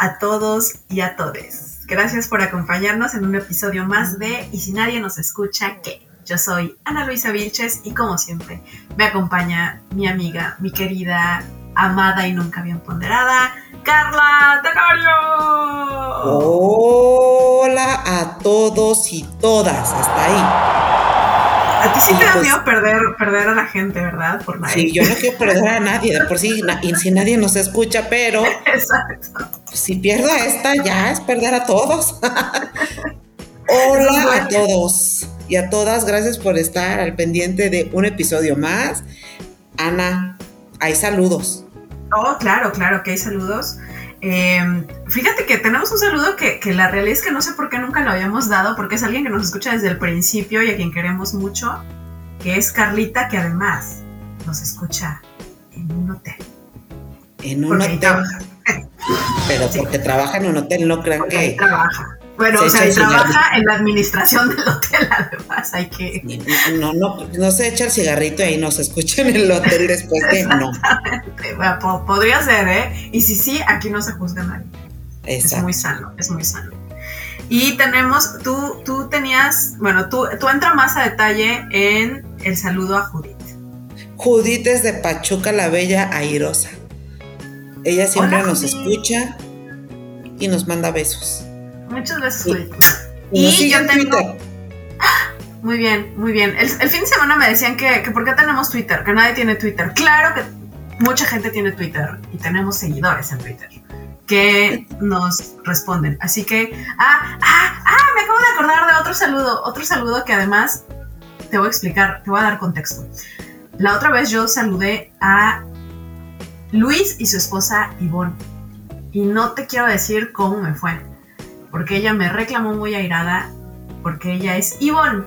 a todos y a todes. Gracias por acompañarnos en un episodio más de Y si nadie nos escucha, ¿qué? Yo soy Ana Luisa Vilches y como siempre me acompaña mi amiga, mi querida, amada y nunca bien ponderada, Carla Tenorio. Hola a todos y todas. Hasta ahí. A ti sí te da miedo perder, perder a la gente, ¿verdad? Por nadie. Sí, yo no quiero perder a nadie, de por sí, na- y si nadie nos escucha, pero Exacto. si pierdo a esta, ya es perder a todos. Hola a todos y a todas, gracias por estar al pendiente de un episodio más. Ana, hay saludos. Oh, claro, claro, que hay saludos. Eh, fíjate que tenemos un saludo que, que la realidad es que no sé por qué nunca lo habíamos dado, porque es alguien que nos escucha desde el principio y a quien queremos mucho, que es Carlita, que además nos escucha en un hotel. En un hotel, trabaja. pero porque trabaja en un hotel, no crean Porque que trabaja. Bueno, Se o sea, y el trabaja en la administración del hotel, además. Hay que. no, no, no se echa el cigarrito y nos escucha en el hotel después de no. Bueno, podría ser, ¿eh? Y si sí, aquí no se juzga nadie. Es muy sano, es muy sano. Y tenemos, tú, tú tenías, bueno, tú, tú entra más a detalle en el saludo a Judith. Judith es de Pachuca la Bella Airosa. Ella siempre Hola, nos Judith. escucha y nos manda besos. Muchas veces. Judith. Y yo en tengo- Twitter. Muy bien, muy bien. El, el fin de semana me decían que, que por qué tenemos Twitter, que nadie tiene Twitter. Claro que mucha gente tiene Twitter y tenemos seguidores en Twitter que nos responden. Así que, ah, ah, ah, me acabo de acordar de otro saludo, otro saludo que además te voy a explicar, te voy a dar contexto. La otra vez yo saludé a Luis y su esposa Ivonne y no te quiero decir cómo me fue, porque ella me reclamó muy airada porque ella es Ivonne,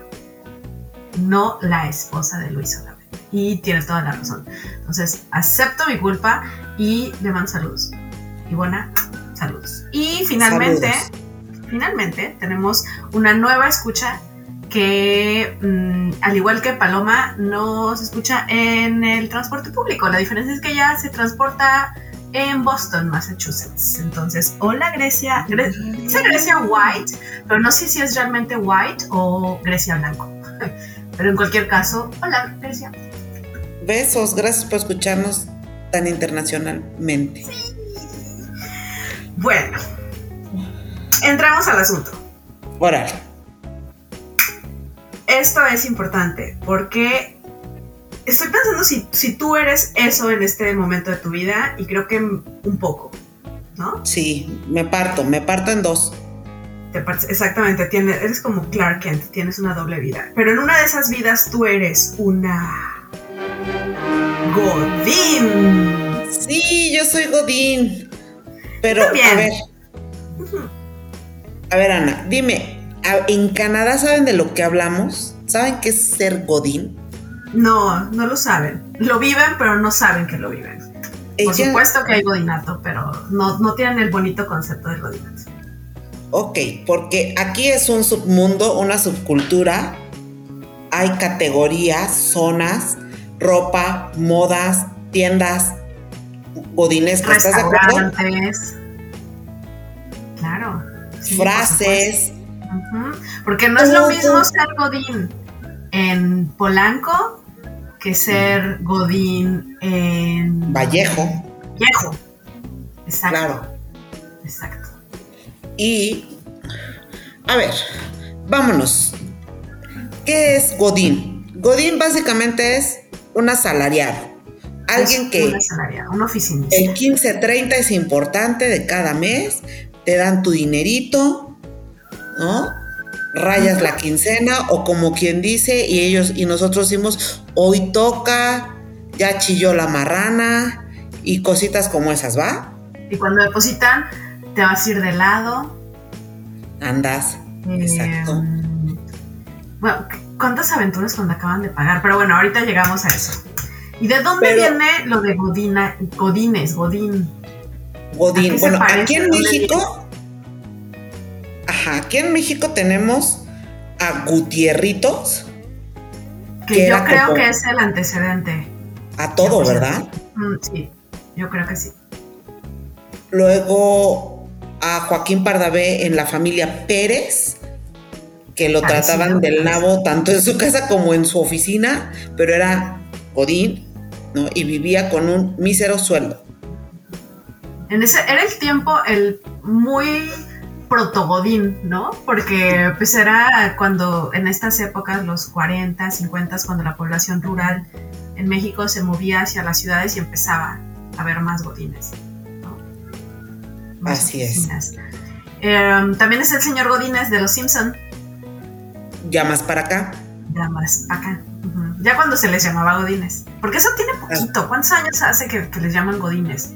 no la esposa de Luis solamente. Y tienes toda la razón. Entonces, acepto mi culpa y le mando saludos. Ivona, saludos. Y finalmente, Saludos. finalmente, tenemos una nueva escucha que, mm, al igual que Paloma, no se escucha en el transporte público. La diferencia es que ella se transporta en Boston, Massachusetts. Entonces, hola Grecia. Gre- dice Grecia White, pero no sé si es realmente White o Grecia Blanco. Pero en cualquier caso, hola Grecia. Besos, gracias por escucharnos tan internacionalmente. Bueno, entramos al asunto. Órale. Esto es importante porque estoy pensando si, si tú eres eso en este momento de tu vida y creo que un poco, ¿no? Sí, me parto, me parto en dos. Te exactamente, tienes, eres como Clark Kent, tienes una doble vida. Pero en una de esas vidas tú eres una Godín. Sí, yo soy Godín. Pero, También. a ver. A ver, Ana, dime, ¿a- ¿en Canadá saben de lo que hablamos? ¿Saben qué es ser Godín? No, no lo saben. Lo viven, pero no saben que lo viven. Por Ella- supuesto que hay godinato, pero no, no tienen el bonito concepto del godinato. Ok, porque aquí es un submundo, una subcultura. Hay categorías, zonas, ropa, modas, tiendas, godinescas, ¿estás de acuerdo? Claro. sí, Frases. por. Ujú, Porque no es lo mismo ser godín en Polanco que ser godín en Vallejo, Viejo. Exacto. claro. Exacto. Y, a ver, vámonos. ¿Qué es Godín? Godín básicamente es un asalariado. Alguien Es que Un asalariado, un oficinista. el 15-30 es importante de cada mes, te dan tu dinerito, ¿no? Rayas la quincena o como quien dice y ellos y nosotros decimos, hoy toca, ya chilló la marrana y cositas como esas, ¿va? Y cuando depositan, te vas a ir de lado Andas. Exacto. Bueno, ¿cuántas aventuras cuando acaban de pagar? Pero bueno, ahorita llegamos a eso. ¿Y de dónde Pero- viene lo de Godina, Godines, Godín? ¿A Godín. Bueno, aquí en ¿De dónde México. Ajá, aquí en México tenemos a Gutierritos, Que Que yo creo como- que es el antecedente. a todo, ¿verdad? Mm, sí, yo creo que sí. Luego a Joaquín Pardavé en la familia Pérez, que lo Parecido, trataban del nabo tanto en su casa como en su oficina, pero era Godín, ¿no? Y vivía con un mísero sueldo. En ese, era el tiempo el muy protogodín, ¿no? Porque pues era cuando en estas épocas, los 40, 50, cuando la población rural en México se movía hacia las ciudades y empezaba a haber más godines. ¿no? Más Así es. oficinas. Em, también es el señor Godínez de Los Simpson, Ya más para acá. ya más acá. Ujú. Ya cuando se les llamaba Godines. Porque eso tiene poquito. ¿Cuántos años hace que, que les llaman Godines?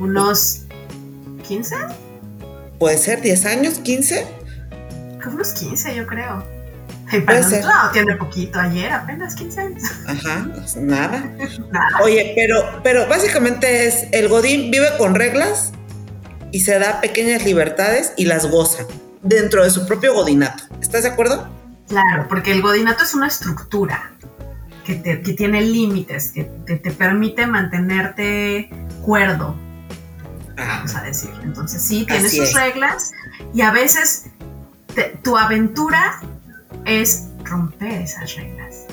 ¿Unos 15? Puede ser 10 años, 15. Como unos 15, yo creo. Ay, Puede ser. no, tiene poquito, ayer apenas 15 años. Ajá, nada. Nada. Oye, pero, pero básicamente es el Godín vive con reglas y se da pequeñas libertades y las goza dentro de su propio godinato. ¿Estás de acuerdo? Claro, porque el godinato es una estructura que, te- que tiene límites, que te, te permite mantenerte cuerdo, vamos a decir. Entonces sí, tiene Así sus es. reglas y a veces te- tu aventura es romper esas reglas.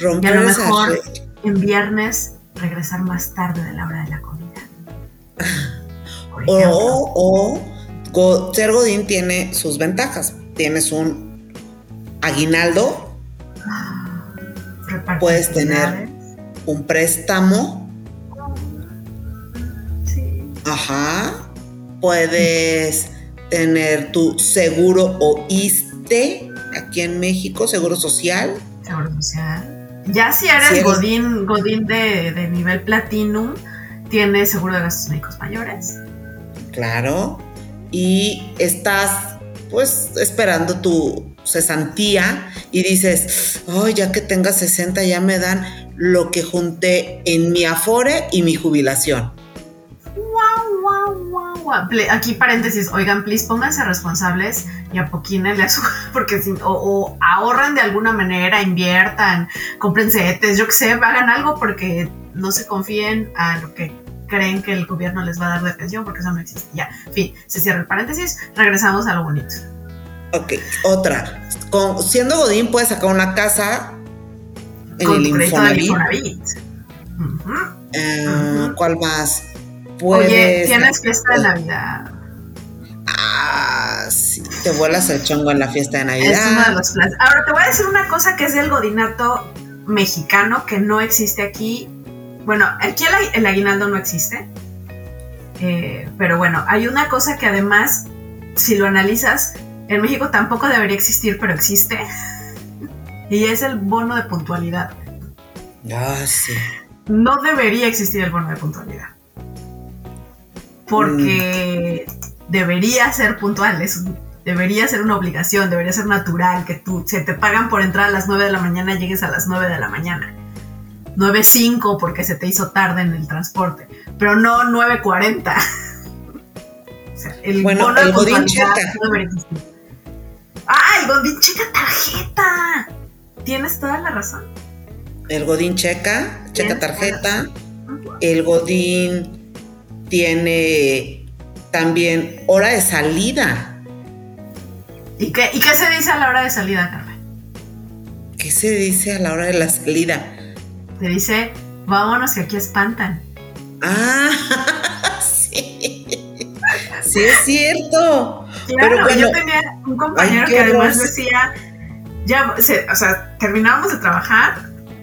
romper Y a lo mejor-. En viernes regresar más tarde de la hora de la comida. O, ser Godín tiene sus ventajas. Tienes un aguinaldo, Repartir puedes tener- un préstamo. Ajá. Puedes tener tu seguro o ISTE aquí en México, seguro social. Seguro social. Ya si eres, Si eres- Godín, Godín de, de nivel Platinum, tienes seguro de gastos médicos mayores. Claro. Y estás, pues, esperando tu cesantía y dices, ay, ya que tenga 60 ya me dan lo que junté en mi afore y mi jubilación. Aquí paréntesis, oigan, please pónganse responsables y apoquínenle a su... Porque si, o, o ahorran de alguna manera, inviertan, compren CETES, yo qué sé, hagan algo porque no se confíen a lo que creen que el gobierno les va a dar de pensión porque eso no existe. Ya, en fin, se cierra el paréntesis, regresamos a lo bonito. Ok, otra. Con- siendo Godín puedes sacar una casa en Con el Infonavit. Eh, Ujú. ¿Cuál más? Oye, tienes fiesta de Navidad. Ah, sí, te vuelas el chongo en la fiesta de Es uno de Navidad. los planes. Ahora te voy a decir una cosa que es del godinato mexicano que no existe aquí. Bueno, aquí el aguinaldo no existe. Eh, pero bueno, hay una cosa que además, si lo analizas, en México tampoco debería existir, pero existe. Y es el bono de puntualidad. Ah, sí. No debería existir el bono de puntualidad. Porque debería ser puntual, es debería ser una obligación, debería ser natural que tú, se te pagan por entrar a las 9 de la mañana, llegues a las 9 de la mañana. 9.05 porque se te hizo tarde en el transporte, pero no 9.40. O sea, el Bueno, bono el Godín checa. no. ¡Ah, el Godín checa tarjeta! Tienes toda la razón. El Godín checa, checa tarjeta. El Godín tiene también hora de salida. ¿Y qué, ¿Y qué se dice a la hora de salida, Carmen? ¿Qué se dice a la hora de la salida? Se dice, vámonos que aquí espantan. Ah, sí. Sí, es cierto. Claro, Pero bueno, yo tenía un compañero ay, que además horror. decía, ya, se- o sea, terminábamos de trabajar,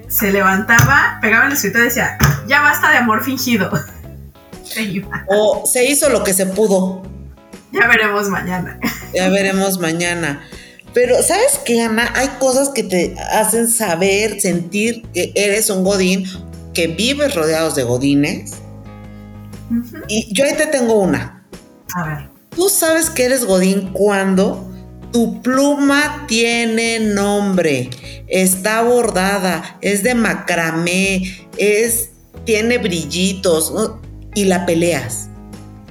se levantaba, pegaba en el escritorio y decía, ya basta de amor fingido. O se hizo lo que se pudo. Ya veremos mañana. Ya veremos mañana. Pero, ¿sabes qué, Ana? Hay cosas que te hacen saber, sentir que eres un Godín, que vives rodeados de Godines. Y yo ahí te tengo una. A ver, Tú sabes que eres Godín cuando Tu pluma tiene nombre, está bordada, es de macramé, es, tiene brillitos ¿no? Y la peleas.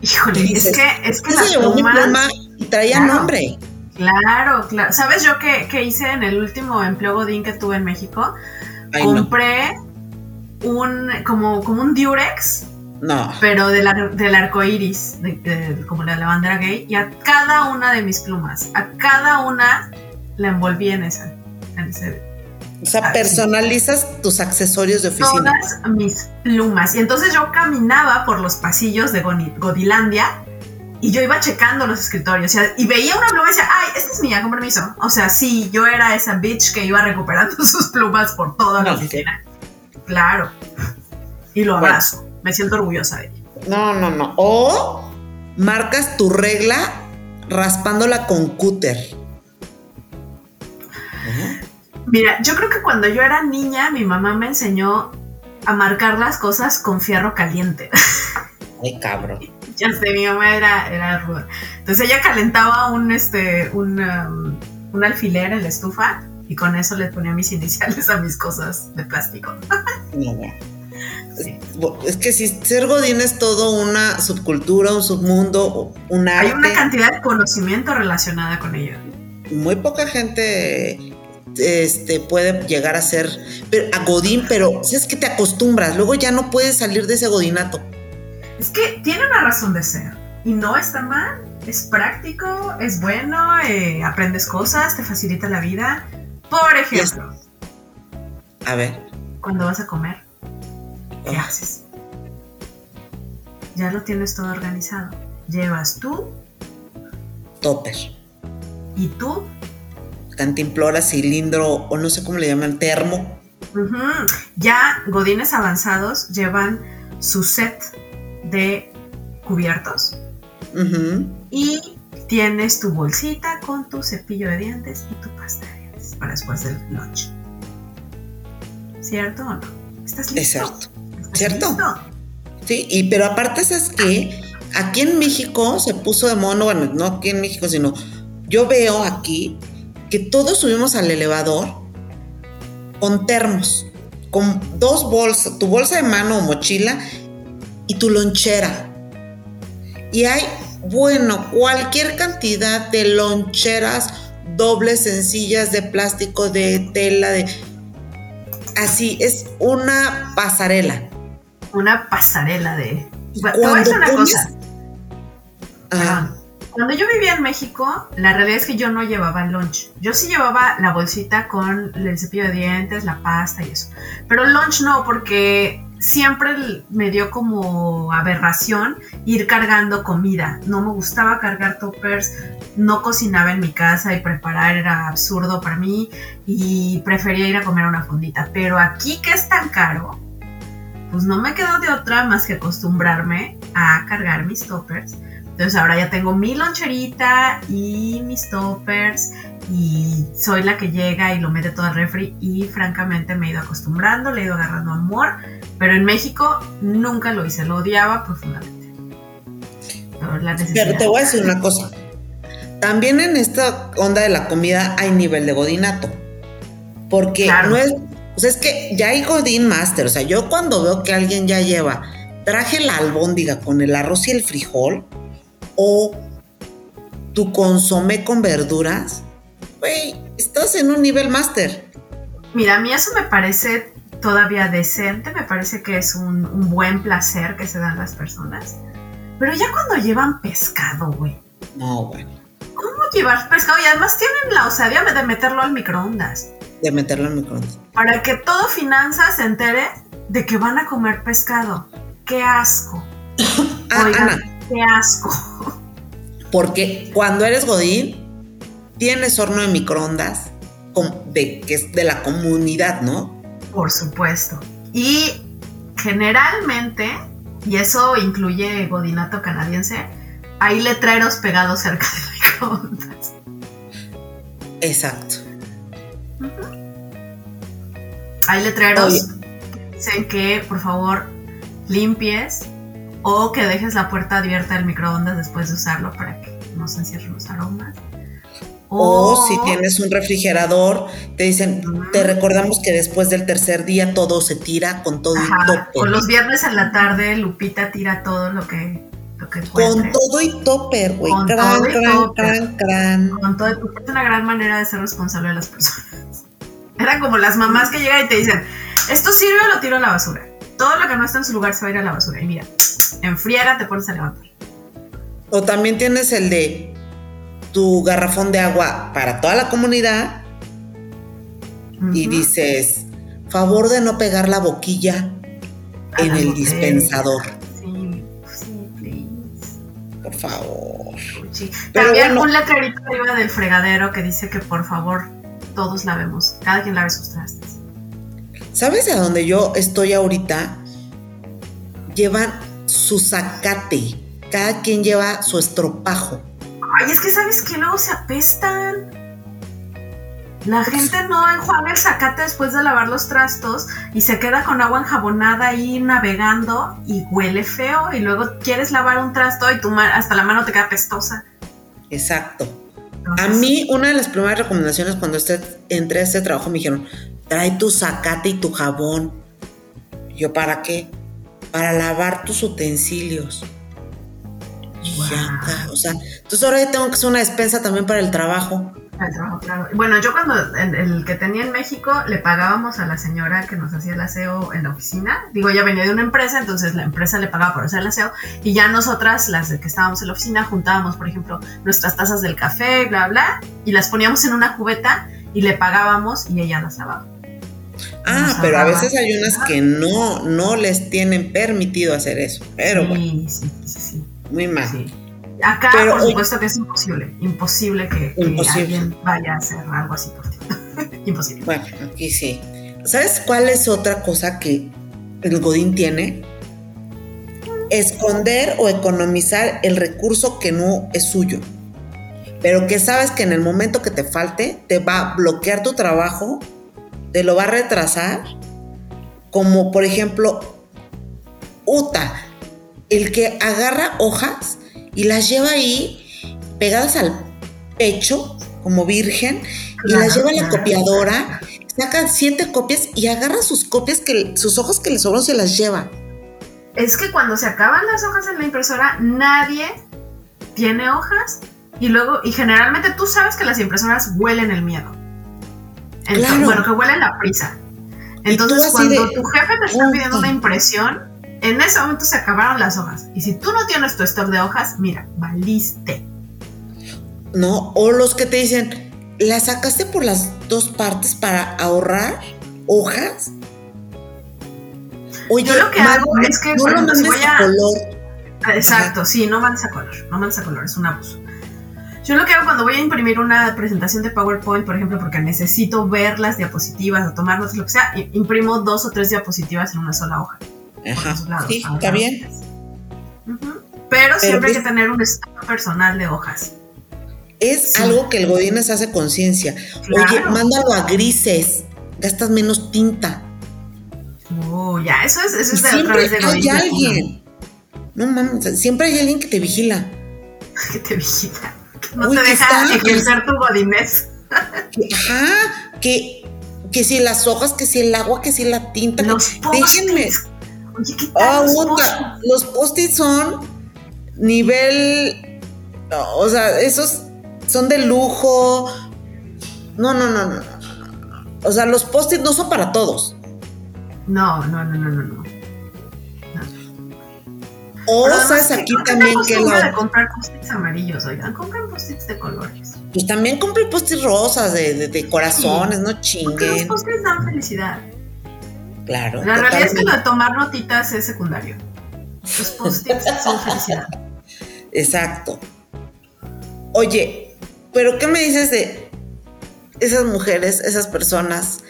Híjole, Y dices, es que, es que las llevó mi pluma y traía Claro. nombre. Claro, claro. ¿Sabes yo qué, qué hice en el último empleo Godín que tuve en México? Ay, no. Compré un, como, como un Durex, No. pero del, ar- del arco iris, de- de- como la la bandera gay, y a cada una de mis plumas, a cada una la envolví en esa. En ese O sea, personalizas tus accesorios de oficina. todas mis plumas. Y entonces yo caminaba por los pasillos de Godilandia y yo iba checando los escritorios o sea, y veía una pluma y decía, ay, esta es mía, con permiso. O sea, sí, yo era esa bitch que iba recuperando sus plumas por toda la No. oficina. Claro. Y lo Bueno. abrazo. Me siento orgullosa de ella. No, no, no. O marcas tu regla raspándola con cúter. Ajá. Mira, yo creo que cuando yo era niña, mi mamá me enseñó a marcar las cosas con fierro caliente. Ay, cabrón. Ya sé, mi mamá era, era ruda. Entonces ella calentaba un, este, un, um, un alfiler en la estufa y con eso le ponía mis iniciales a mis cosas de plástico. Bueno. Sí. Es que si ser godín es todo una subcultura, un submundo, un arte. Hay una cantidad de conocimiento relacionada con ello. Muy poca gente este, puede llegar a ser pero, a godín, pero si es que te acostumbras, luego ya no puedes salir de ese godinato. Es que tiene una razón de ser y no está mal. Es práctico, es bueno, eh, aprendes cosas, te facilita la vida. Por ejemplo, A ver. cuando vas a comer, ¿qué haces? Ya lo tienes todo organizado. Llevas tú Topper. y tú Cantimplora, cilindro, o no sé cómo le llaman, termo. Ya godines avanzados llevan su set de cubiertos y tienes tu bolsita con tu cepillo de dientes y tu pasta de dientes para después del lunch. ¿Cierto o no? ¿Estás listo? Exacto. ¿Estás ¿Cierto? listo? Sí, y pero aparte es que aquí en México se puso de mono, bueno, no aquí en México, sino yo veo aquí que todos subimos al elevador con termos, con dos bolsas, tu bolsa de mano o mochila y tu lonchera. Y hay, bueno, cualquier cantidad de loncheras dobles, sencillas, de plástico, de tela, de... Así, es una pasarela. Una pasarela de... Bueno, te voy a decir una cosa. Ah. Cuando yo vivía en México, la realidad es que yo no llevaba lunch. Yo sí llevaba la bolsita con el cepillo de dientes, la pasta y eso. Pero lunch no, porque siempre me dio como aberración ir cargando comida. No me gustaba cargar toppers, no cocinaba en mi casa y preparar era absurdo para mí y prefería ir a comer una fondita. Pero aquí que es tan caro, pues no me quedó de otra más que acostumbrarme a cargar mis toppers. Entonces ahora ya tengo mi loncherita y mis toppers y soy la que llega y lo mete todo al refri y francamente me he ido acostumbrando, le he ido agarrando amor, pero en México nunca lo hice, lo odiaba profundamente. Pero te voy a decir una cosa. También en esta onda de la comida hay nivel de godinato. Porque Claro. no es. O sea, es que ya hay godín master. O sea, yo cuando veo que alguien ya lleva, traje la albóndiga con el arroz y el frijol, o tu consomé con verduras, güey, estás en un nivel master. Mira, a mí eso me parece todavía decente, me parece que es un, un buen placer que se dan las personas. Pero ya cuando llevan pescado, güey. No, bueno, ¿Cómo llevar pescado? Y además tienen la osadía de meterlo al microondas. de meterlo en microondas. Para que todo finanzas se entere de que van a comer pescado. ¡Qué asco! Ah, Oigan, Ana, ¡Qué asco! porque cuando eres godín, tienes horno de microondas de, que es de la comunidad, ¿no? Por supuesto. Y generalmente, y eso incluye godinato canadiense, hay letreros pegados cerca del microondas. Exacto. Hay letreros Oye. que dicen que por favor limpies o que dejes la puerta abierta del microondas después de usarlo para que no se encierren los aromas. O si tienes un refrigerador, te dicen, te recordamos que después del tercer día todo se tira con todo y tope. O los viernes en la tarde, Lupita tira todo lo que, lo que Con todo y topper, güey. Cran, cran, cran, cran. Con todo y Es una gran manera de ser responsable de las personas. Eran como las mamás que llegan y te dicen, esto sirve o lo tiro a la basura. Todo lo que no está en su lugar se va a ir a la basura. Y mira, en friega te pones a levantar. O también tienes el de tu garrafón de agua para toda la comunidad y dices, favor de no pegar la boquilla en el dispensador. Sí, sí, please. Por favor. Sí. También un letrerito arriba del fregadero que dice que por favor todos lavemos, cada quien lave sus trastes. ¿Sabes a dónde yo estoy ahorita? Llevan su zacate. Cada quien lleva su estropajo. Ay, es que sabes que luego se apestan. La gente no enjuaga el zacate después de lavar los trastos y se queda con agua enjabonada ahí navegando y huele feo y luego quieres lavar un trasto y tu hasta la mano te queda pestosa. Exacto. a mí una de las primeras recomendaciones cuando entré a este trabajo me dijeron, trae tu zacate y tu jabón. Yo, ¿para qué? Para lavar tus utensilios. O sea, entonces ahora tengo que hacer una despensa también para el trabajo. el trabajo, claro. Bueno, yo cuando el, que tenía en México le pagábamos a la señora que nos hacía el aseo en la oficina. Digo, ella venía de una empresa, entonces la empresa le pagaba por hacer el aseo. Y ya nosotras, las que estábamos en la oficina, juntábamos, por ejemplo, nuestras tazas del café, bla, bla, y las poníamos en una cubeta y le pagábamos y ella las lavaba. Ah, pero a veces hay unas que no, no les tienen permitido hacer eso. Pero sí, sí, sí, sí muy mal. Acá, por supuesto que es imposible, imposible que, alguien vaya a hacer algo así por ti. imposible. Bueno, aquí sí. ¿Sabes cuál es otra cosa que el Godín tiene? Esconder o economizar el recurso que no es suyo, pero que sabes que en el momento que te falte te va a bloquear tu trabajo, te lo va a retrasar, como por ejemplo, Uta, el que agarra hojas y las lleva ahí pegadas al pecho como virgen y las lleva a la copiadora, saca siete copias y agarra sus copias, que sus hojas que le sobran se las lleva. Es que cuando se acaban las hojas en la impresora, nadie tiene hojas y luego, y generalmente tú sabes que las impresoras huelen el miedo. Bueno, que huelen la prisa. Entonces, cuando tu jefe te está pidiendo una impresión, en ese momento se acabaron las hojas. Y si tú no tienes tu stock de hojas, mira, valiste. No, o los que te dicen, ¿la sacaste por las dos partes para ahorrar hojas? Oye, Yo lo que hago es que no lo voy a... color. Ah, exacto, sí, no mandes a color, no mandes a color, es un abuso. Yo lo que hago cuando voy a imprimir una presentación de PowerPoint, por ejemplo, porque necesito ver las diapositivas o tomarlas, lo que sea, imprimo dos o tres diapositivas en una sola hoja. Ajá. sí, está bien. Pero siempre hay que tener un stock personal de hojas. Es algo que el Godínez hace conciencia. Oye, mándalo a grises, gastas menos tinta. Oh, ya, eso es, eso es de Siempre de hay alguien. No mames, siempre hay alguien que te vigila. que te vigila. No te deja ejercer tu godines. Ajá, que, que si las hojas, que si el agua, que si la tinta. Los déjenme. Oye, ¿qué tal ah, los post-its son nivel. o sea, esos son de lujo. No, no, no, no, no. O sea, los post-its no son para todos. No, no, no, no, no, no. O sabes aquí también que la. de comprar post-its amarillos, oigan, compren post-its de colores. Pues también compren post-its rosas, de, de, corazones, no chinguen. Porque los post-its dan felicidad. Claro. La realidad es que lo de tomar notitas es secundario. Los post-its son felicidad. Exacto. Oye, pero ¿qué me dices de esas mujeres, esas personas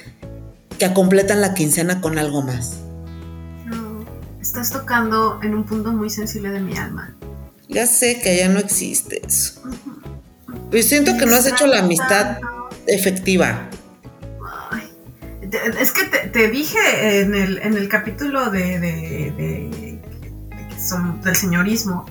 que completan la quincena con algo más? Estás tocando en un punto muy sensible de mi alma. Ya sé que allá no existe eso. Pero siento que no has hecho la amistad efectiva es que te, dije en el, capítulo de, del señorismo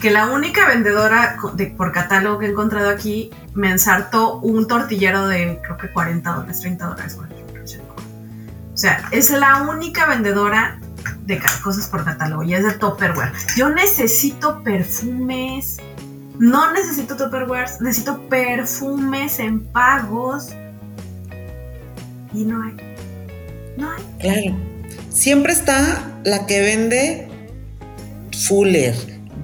que la única vendedora de, por catálogo que he encontrado aquí me ensartó un tortillero de creo que 40 dólares, 30 dólares. O sea, es la única vendedora de cosas por catálogo y es de Tupperware. Yo necesito perfumes. No necesito Tupperware, necesito perfumes en pagos. Y no hay. No hay. Claro. Siempre está la que vende Fuller,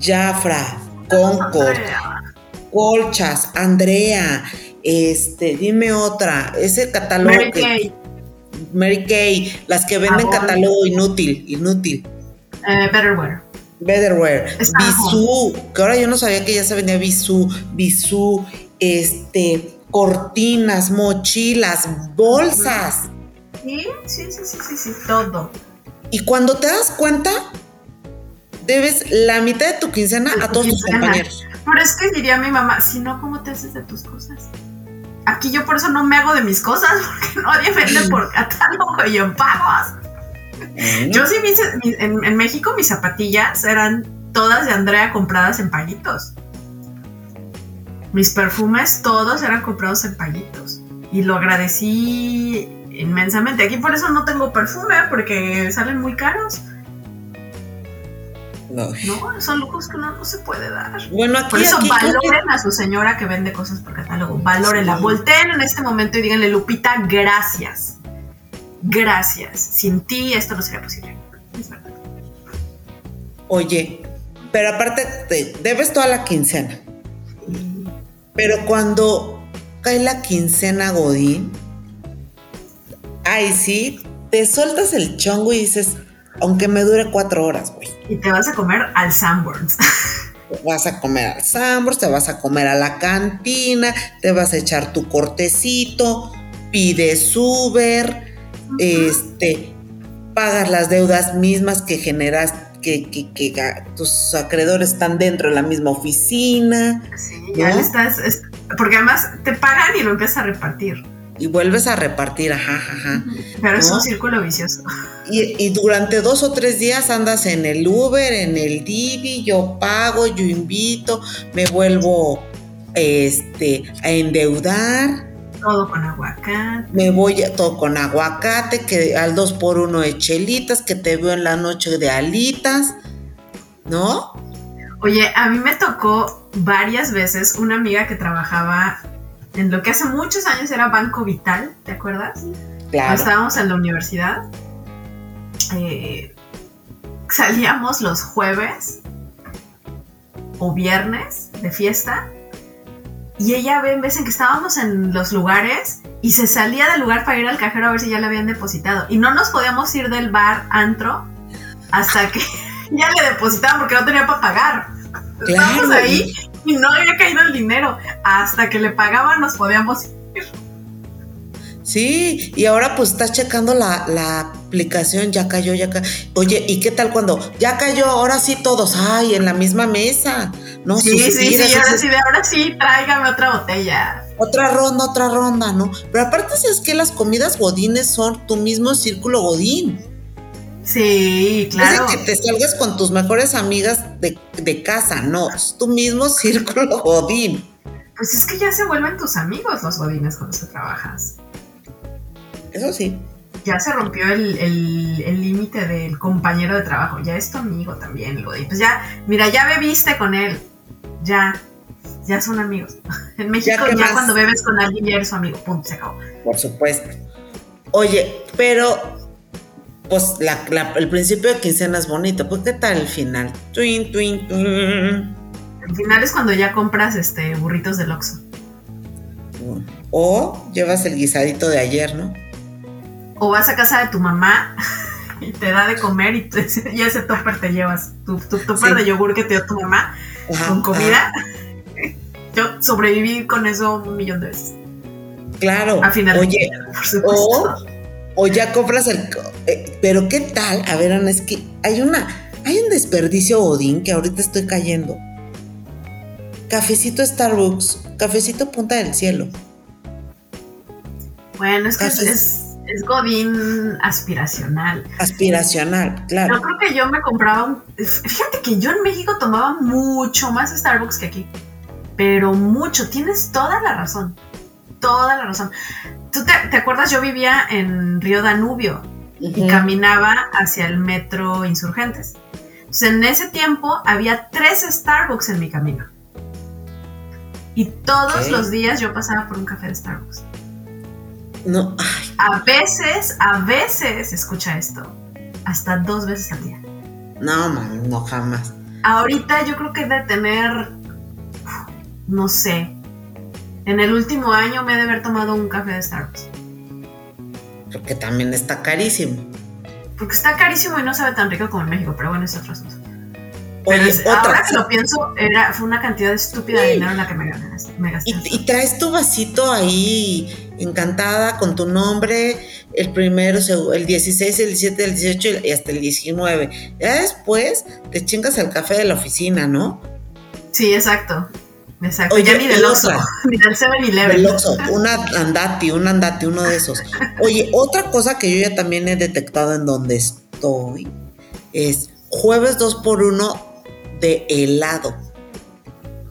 Jafra, Concord, Colchas, Andrea, este, dime otra, ese catálogo Mary Kay. Mary Kay, las que venden catálogo inútil, inútil. Uh, Betterware. Betterware, Bisú, que ahora yo no sabía que ya se vendía Bisú, Bisú, este, cortinas, mochilas, bolsas. Sí, sí, sí, sí, sí, sí, todo. Y cuando te das cuenta, debes la mitad de tu quincena a todos tus compañeros. Pero es que diría mi mamá, si no, ¿cómo te haces de tus cosas? Aquí yo por eso no me hago de mis cosas, porque nadie vende por catálogo y en pagos. Yo sí, en, en, México mis zapatillas eran todas de Andrea compradas en pañitos. Mis perfumes todos eran comprados en pañitos. Y lo agradecí inmensamente. Aquí por eso no tengo perfume, porque salen muy caros. No. son lujos que uno no se puede dar. Bueno, aquí, Por eso valoren a su señora que vende cosas por catálogo. Valórenla. Volteen en este momento y díganle, Lupita, gracias. Gracias. Sin ti esto no sería posible. Es verdad. Oye, pero aparte te debes toda la quincena. Pero cuando cae la quincena Godín, ay sí, te sueltas el chongo y dices, aunque me dure cuatro horas, güey. Y te vas a comer al Sanborns. Vas a comer al Sanborns, te vas a comer a la cantina, te vas a echar tu cortecito, pides Uber, este, pagas las deudas mismas que generas, que, que, tus acreedores están dentro de la misma oficina. Sí, ya estás, porque además te pagan y lo empiezas a repartir y vuelves a repartir, ajá, ajá. Pero es un círculo vicioso. Y, durante dos o tres días andas en el Uber, en el Divi, yo pago, yo invito, me vuelvo este, a endeudar. Todo con aguacate. Me voy a, todo con aguacate, que al dos por uno de chelitas, que te veo en la noche de alitas, ¿no? Oye, a mí me tocó varias veces una amiga que trabajaba en lo que hace muchos años era Banco Vital, ¿te acuerdas? Claro. Estábamos en la universidad, eh, salíamos los jueves o viernes de fiesta y ella ve en vez en que estábamos en los lugares y se salía del lugar para ir al cajero a ver si ya le habían depositado. Y no nos podíamos ir del bar antro hasta que ya le depositaban porque no tenía para pagar. Estábamos ahí y no había caído el dinero. Hasta que le pagaban nos podíamos ir. Sí, y ahora pues estás checando la, aplicación, ya cayó, ya cayó. Oye, ¿y qué tal cuando ya cayó? Ahora sí todos, ay, en la misma mesa. No, sí, sí, sí, ahora sí, ahora sí, tráigame otra botella. Otra ronda, otra ronda, ¿no? Pero aparte, si es que las comidas godines son tu mismo círculo godín. Sí, claro. Es que te salgas con tus mejores amigas de, casa, no, es tu mismo círculo godín. Pues es que ya se vuelven tus amigos los godines con los que trabajas. Eso sí. Ya se rompió el límite del compañero de trabajo, ya es tu amigo también, el godín. Pues ya, mira, ya bebiste con él, ya, ya son amigos. En México ya, cuando bebes con alguien ya eres su amigo, punto, se acabó. Por supuesto. Oye, pero pues el principio de quincena es bonito, pues ¿qué tal el final? Twin, twin, twin. El final es cuando ya compras este burritos del Oxxo. O llevas el guisadito de ayer, ¿no? O vas a casa de tu mamá y te da de comer y, ese topper te llevas. Tu, tu topper de yogur que te dio tu mamá con comida. Yo sobreviví con eso un millón de veces. Claro. A final Oye, por supuesto o ya compras el... Eh, pero ¿qué tal? A ver, Ana, es que hay una... Hay un desperdicio Odín que ahorita estoy cayendo. Cafecito Starbucks, cafecito Punta del Cielo. Bueno, es que es, Es Godín aspiracional. Aspiracional, claro. Yo creo que yo me compraba un... Fíjate que yo en México tomaba mucho más Starbucks que aquí. Pero mucho. Tienes toda la razón. Toda la razón. ¿Tú te, acuerdas? Yo vivía en Río Danubio y caminaba hacia el metro Insurgentes. Entonces, en ese tiempo había tres Starbucks en mi camino. Y todos los días yo pasaba por un café de Starbucks. No. A veces, a veces, escucha esto, hasta dos veces al día. No, man, no jamás. Ahorita yo creo que de tener, no sé, en el último año me he de haber tomado un café de Starbucks. Porque también está carísimo. Porque está carísimo y no sabe tan rico como en México, pero bueno, es otro asunto. Oye, ahora que lo pienso, era, fue una cantidad estúpida de dinero en la que me, gasté. Y, traes tu vasito ahí, encantada, con tu nombre, el primero, el 16, el 17, el 18 y hasta el 19. Ya después te chingas el café de la oficina, ¿no? Sí, exacto. Exacto. ya ni del Oxxo, ni del 7-Eleven. una andati, un andati, uno de esos. Oye, otra cosa que yo ya también he detectado en donde estoy es jueves 2 por 1 de helado.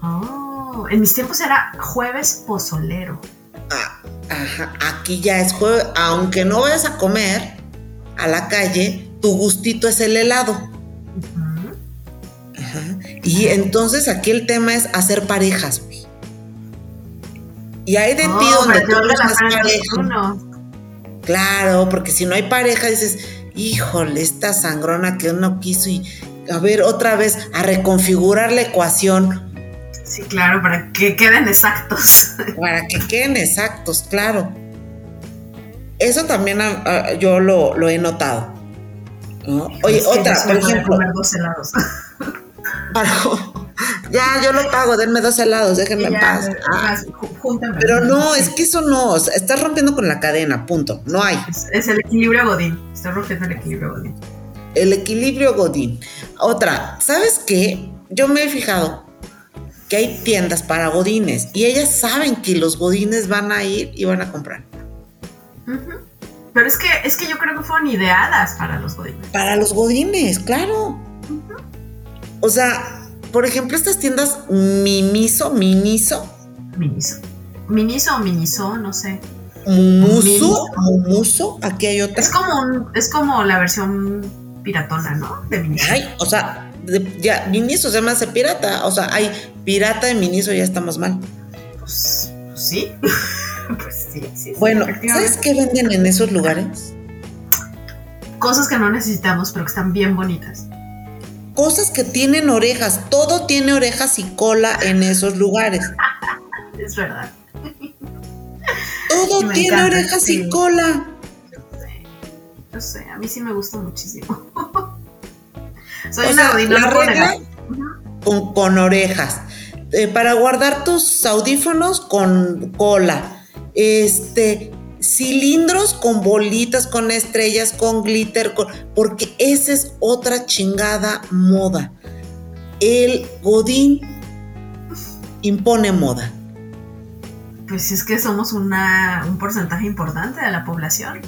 Oh, en mis tiempos era jueves pozolero. Ah, ajá, aquí ya es jueves, aunque no vayas a comer a la calle, tu gustito es el helado. Ajá. Y entonces aquí el tema es hacer parejas. Y hay de ti oh, donde tú las pareja. Claro, porque si no hay pareja dices, híjole, esta sangrona que uno quiso y a ver otra vez, a reconfigurar la ecuación. Sí, claro, para que queden exactos. Para que queden exactos, claro. Eso también yo lo, he notado. Oye, otra, por ejemplo. Dos helados. ya, yo lo pago, denme dos helados, déjenme en paz. Ah, pero no, es que eso no, estás rompiendo con la cadena, punto, no hay. Es, es el equilibrio Godín, estás rompiendo el equilibrio Godín el equilibrio Godín. Otra, ¿sabes qué? Yo me he fijado que hay tiendas para Godines y ellas saben que los Godines van a ir y van a comprar. Pero es que, es que yo creo que fueron ideadas para los Godines. Para los Godines, claro. O sea, por ejemplo, estas tiendas Mimiso, Miniso. Miniso. Miniso o Miniso, no sé. Mumuso, Mumuso, aquí hay otra. Es como, es como la versión piratona, ¿no? De Miniso. Ay, o sea, ya, Miniso se llama pirata. O sea, hay pirata de Miniso, ya estamos mal. Pues, pues sí. pues sí, sí. Bueno, ¿sabes qué venden en esos lugares? Cosas que no necesitamos, pero que están bien bonitas. Cosas que tienen orejas. Todo tiene orejas y cola en esos lugares. es verdad. Todo tiene orejas y cola. No sé, a mí sí me gusta muchísimo. Soy una sea, con, con, orejas. Eh, para guardar tus audífonos con cola. Este, cilindros con bolitas, con estrellas, con glitter, porque esa es otra chingada moda. El Godín impone moda. Pues es que somos una, un porcentaje importante de la población.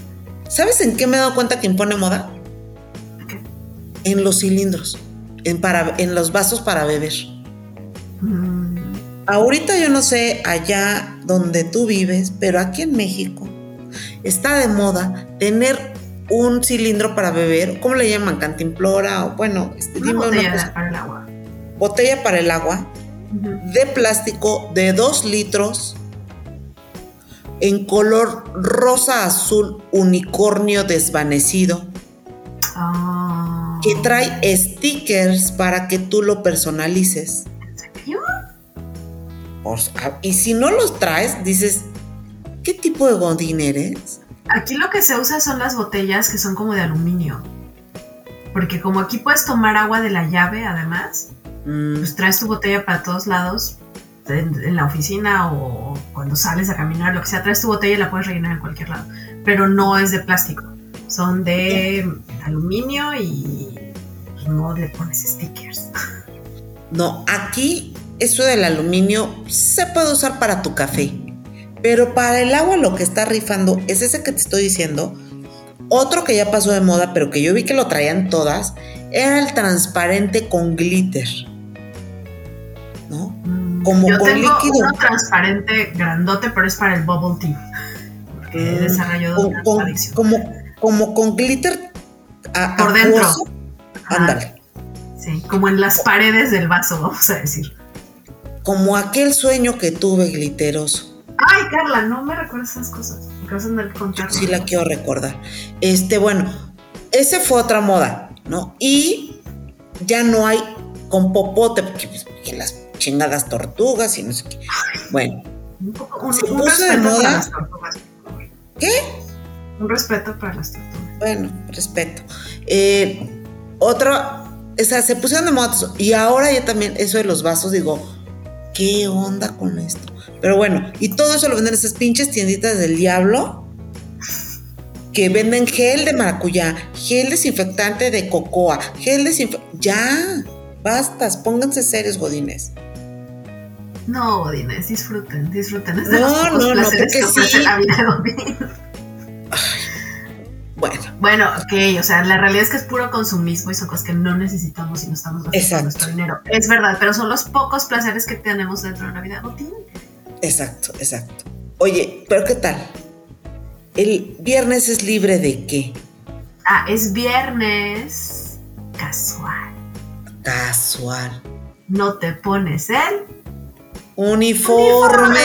¿Sabes en qué me he dado cuenta que impone moda? ¿Qué? En los cilindros, en, para, en los vasos para beber. Mm. Ahorita yo no sé allá donde tú vives, pero aquí en México está de moda tener un cilindro para beber, ¿cómo le llaman? Cantimplora o bueno, este, botella para el agua. Botella para el agua de plástico de dos litros en color rosa azul unicornio desvanecido. Ah. Que trae stickers para que tú lo personalices. ¿En serio? y si no los traes, dices, ¿qué tipo de godín eres? Aquí lo que se usa son las botellas que son como de aluminio. Porque como aquí puedes tomar agua de la llave, además, mm. pues traes tu botella para todos lados, en, la oficina o cuando sales a caminar, lo que sea, traes tu botella y la puedes rellenar en cualquier lado. Pero no es de plástico, son de aluminio y no le pones stickers. No, aquí eso del aluminio se puede usar para tu café, Pero para el agua lo que está rifando es ese que te estoy diciendo. Otro que ya pasó de moda, pero que yo vi que lo traían todas, era el transparente con glitter. ¿No? Como yo con tengo líquido. uno transparente grandote, pero es para el bubble tea. Porque he desarrollado una como, como con glitter por dentro. Ándale. Sí, como en las paredes del vaso, vamos a decir. Como aquel sueño que tuve glitteroso. Ay, Carla, no me recuerdas esas cosas. Porque vas a andar Sí, la quiero recordar. Este, bueno, ese fue otra moda, ¿no? Y ya no hay con popote, porque, pues, las chingadas tortugas y no sé qué. Bueno, un, se puso de moda. ¿Qué? Un respeto para las tortugas. Bueno, respeto. Eh, otro, o sea, se pusieron de moda y ahora ya también eso de los vasos, digo, ¿qué onda con esto? Pero bueno, y todo eso lo venden esas pinches tienditas del diablo que venden gel de maracuyá, gel desinfectante de cocoa, gel desinfectante. Ya, bastas, pónganse serios, godines. No, godines, disfruten, disfruten. no, no, no, porque sí. La vida de bueno. Bueno, ok, o sea, la realidad es que es puro consumismo y son cosas que no necesitamos y no estamos gastando nuestro dinero. Es verdad, pero son los pocos placeres que tenemos dentro de la vida Exacto, exacto. Oye, pero ¿qué tal? ¿El viernes es libre de qué? Ah, es viernes casual. Casual. No te pones el uniforme.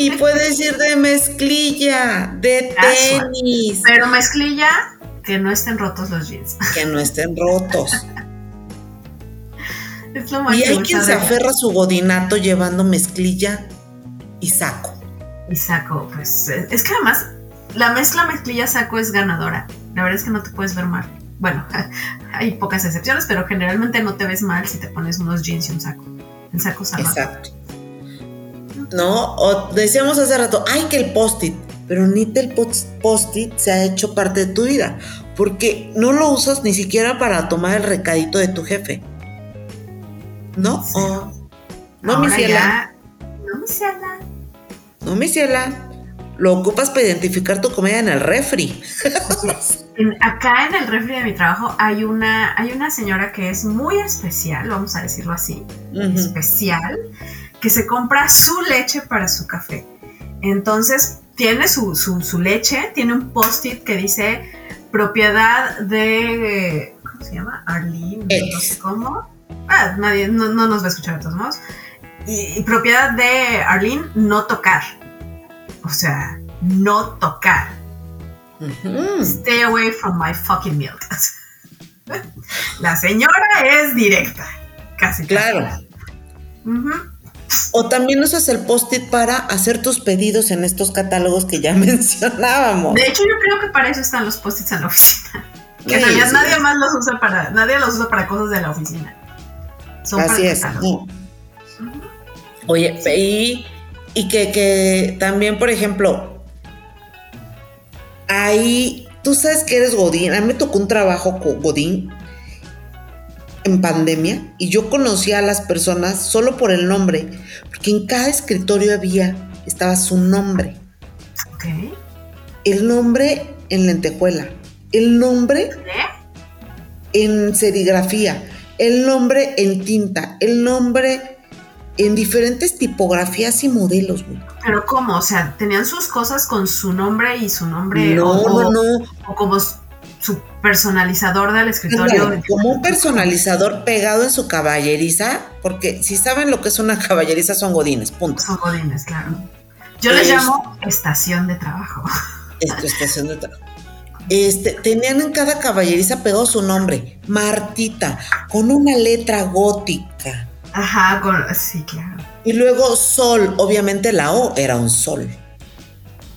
Y puedes ir de mezclilla, de tenis. Pero mezclilla, que no estén rotos los jeans. Que no estén rotos. y hay quien se aferra a su godinato llevando mezclilla y saco. Y saco, pues es que además la mezcla mezclilla-saco es ganadora. La verdad es que no te puedes ver mal. Bueno, hay pocas excepciones, pero generalmente no te ves mal si te pones unos jeans y un saco. El saco salva. Exacto. ¿No? O decíamos hace rato, ay, que el post-it, pero ni el post-it se ha hecho parte de tu vida, porque no lo usas ni siquiera para tomar el recadito de tu jefe. ¿No? no, mi ciela. No, mi ciela. No, mi ciela. Lo ocupas para identificar tu comida en el refri. acá en el refri de mi trabajo hay una, hay una señora que es muy especial, vamos a decirlo así, especial, que se compra su leche para su café. Entonces, tiene su, leche, tiene un post-it que dice propiedad de. ¿Cómo se llama? Arlene, no sé cómo. Ah, nadie, no, nos va a escuchar de todos modos. Y, propiedad de Arlene, no tocar. O sea, no tocar. Stay away from my fucking milk. La señora es directa. Casi. Claro. O también usas el post-it para hacer tus pedidos en estos catálogos que ya mencionábamos. De hecho, yo creo que para eso están los post-its en la oficina. Que en realidad nadie más los usa para, nadie los usa para cosas de la oficina. Son Así es. Oye, y, y que, que también, por ejemplo, ahí, tú sabes que eres Godín. A mí me tocó un trabajo con Godín en pandemia y yo conocía a las personas solo por el nombre, porque en cada escritorio había, estaba su nombre. El nombre en lentejuela, el nombre en serigrafía, el nombre en tinta, el nombre en diferentes tipografías y modelos, Pero ¿cómo? O sea, ¿tenían sus cosas con su nombre y su nombre? No, no, no. O como su personalizador del escritorio. como un personalizador pegado en su caballeriza, porque si saben lo que es una caballeriza son godines, punto. Son godines, claro. Yo les llamo estación de trabajo. estación de trabajo. Este, tenían en cada caballeriza pegado su nombre, Martita, con una letra gótica. Ajá, con, sí, claro. Y luego Sol, obviamente la O era un sol.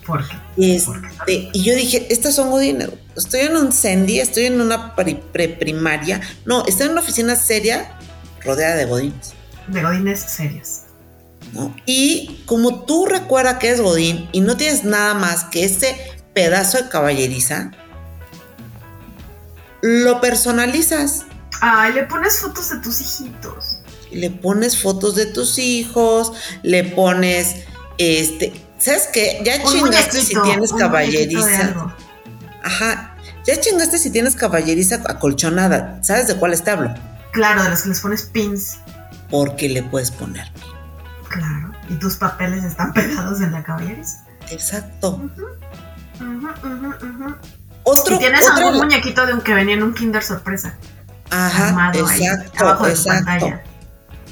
¿Por Este, y yo dije, estas son godines. Estoy en un Sendy, estoy en una preprimaria. no, estoy en una oficina seria rodeada de godines. De godines serios. ¿No? Y como tú recuerdas que es godín y no tienes nada más que este pedazo de caballeriza, lo personalizas. Ay, le pones fotos de tus hijitos. Le pones fotos de tus hijos, le pones Este, ¿sabes qué? Ya Un chingaste si tienes caballeriza. Ajá. Ya chingaste si tienes caballeriza acolchonada. ¿Sabes de cuáles te hablo? Claro, de los que les pones pins. Porque le puedes poner. Claro. Y tus papeles están pegados en la caballeriza. Exacto. Ujú, ujú, ujú. Otro, Y tienes otra- algún muñequito de un que venía en un Kinder sorpresa. Ajá, armado ahí, exacto, de tu exacto.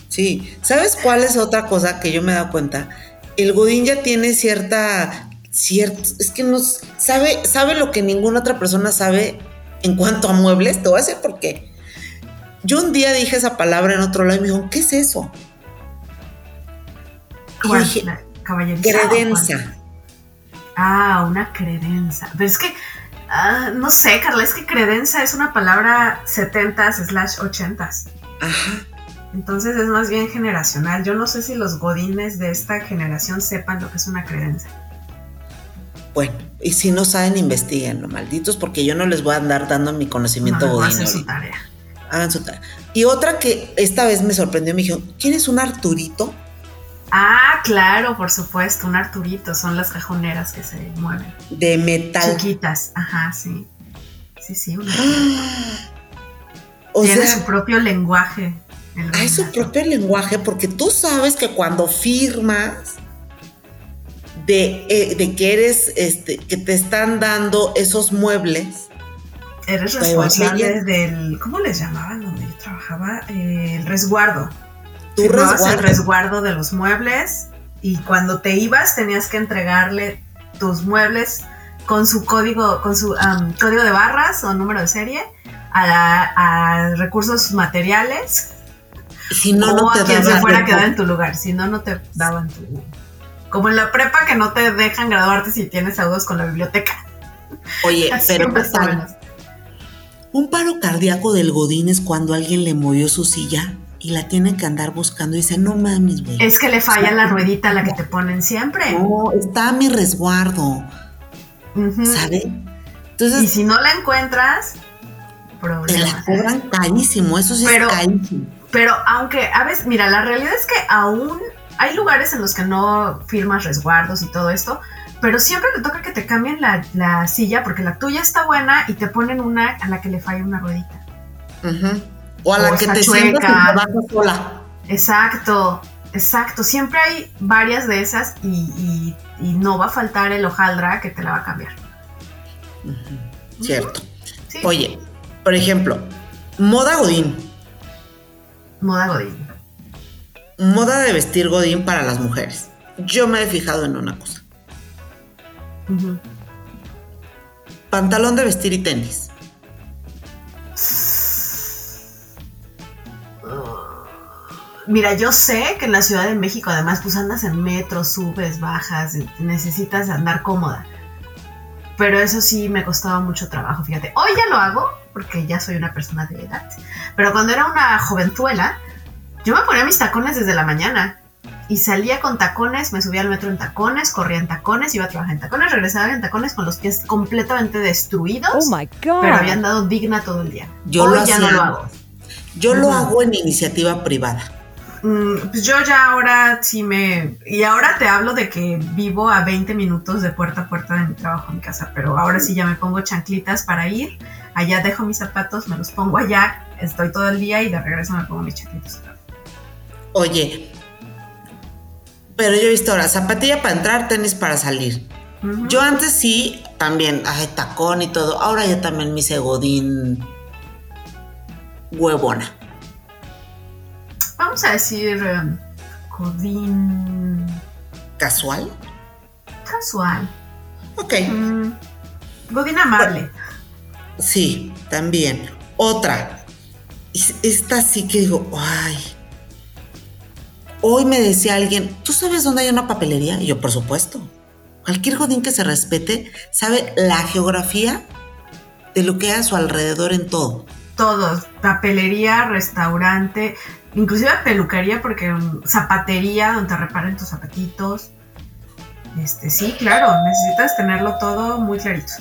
Sí, ¿sabes cuál es otra cosa que yo me he dado cuenta? El Godín ya tiene cierta, cierto, es que no sabe, sabe lo que ninguna otra persona sabe en cuanto a muebles. Te voy a decir por qué. Yo un día dije esa palabra en otro lado y me dijo, ¿qué es eso? Y dije, credenza. Ah, una credenza. Pero es que, ah, no sé, Carla, es que credenza es una palabra 70s slash 80s. Ajá. Entonces es más bien generacional. Yo no sé si los godines de esta generación sepan lo que es una credenza. Bueno, y si no saben, investiguen, malditos, porque yo no les voy a andar dando mi conocimiento No, godín. hacer su tarea. Hagan su tarea. Y otra que esta vez me sorprendió, me dijo, ¿quién es un Arturito? Ah, claro, por supuesto, un Arturito. Son las cajoneras que se mueven. De metal. Chiquitas. Ajá, sí. Sí, sí, una O Tiene sea, su propio lenguaje. Hay su propio lenguaje, porque tú sabes que cuando firmas de, eh, de que eres, este, que te están dando esos muebles, Eres responsable del. ¿Cómo les llamaban donde yo trabajaba? Eh, el resguardo. tú Firmabas el resguardo de los muebles y cuando te ibas tenías que entregarle tus muebles con su código, con su código de barras o número de serie a, a recursos materiales Si no, o no te a quien se fuera a quedar en tu lugar. Si no, no te daban tu. Como en la prepa que no te dejan graduarte si tienes deudas con la biblioteca. Oye, pero. Un paro cardíaco del Godín es cuando alguien le movió su silla y la tiene que andar buscando y dice, no mames, güey. Es que le falla la ruedita a la que te ponen siempre. No, está a mi resguardo, Ujú. ¿sabe? Y Entonces, si no la encuentras, te la cobran carísimo, eso sí Pero- es carísimo. Pero aunque, a veces, mira, la realidad es que aún hay lugares en los que no firmas resguardos y todo esto, pero siempre te toca que te cambien la, la silla porque la tuya está buena y te ponen una a la que le falla una ruedita. O a la O que te sientas y chueca. sola. Exacto, exacto. Siempre hay varias de esas y, y- y no va a faltar el hojaldra que te la va a cambiar. Cierto. Sí. Oye, por ejemplo, moda Godín. Moda Godín. Moda de vestir Godín para las mujeres. Yo me he fijado en una cosa. Pantalón de vestir y tenis. Mira, yo sé que en la Ciudad de México además pues andas en metro, subes, bajas, necesitas andar cómoda. Pero eso sí me costaba mucho trabajo, fíjate. Hoy ya lo hago porque ya soy una persona de edad. Pero cuando era una jovenzuela, yo me ponía mis tacones desde la mañana. Y salía con tacones, me subía al metro en tacones, corría en tacones, iba a trabajar en tacones, regresaba en tacones con los pies completamente destruidos. Oh my god. pero había andado digna todo el día. Yo Hoy lo ya hacía. no lo hago. Yo lo hago en iniciativa privada. Mm, pues yo ya ahora sí me... Y ahora te hablo de que vivo a 20 minutos de puerta a puerta de mi trabajo a mi casa, pero ahora sí ya me pongo chanclitas para ir, allá dejo mis zapatos, me los pongo allá, estoy todo el día y de regreso me pongo mis chanclitas. Oye, pero yo he visto ahora zapatilla para entrar, tenis para salir. Yo antes sí, también, ay, tacón y todo. Ahora yo también me hice godín huevona. Vamos a decir em, Godín ¿Casual? casual. Ok, Mm, Godín amable. Sí, también. Otra. Es- Esta sí que digo, ay. Hoy me decía alguien, ¿tú sabes dónde hay una papelería? Y yo, por supuesto. Cualquier godín que se respete sabe la geografía de lo que hay a su alrededor en todo. Todos, papelería, restaurante, inclusive peluquería, porque mm, zapatería donde reparen tus zapatitos. Este, sí, claro, necesitas tenerlo todo muy clarito.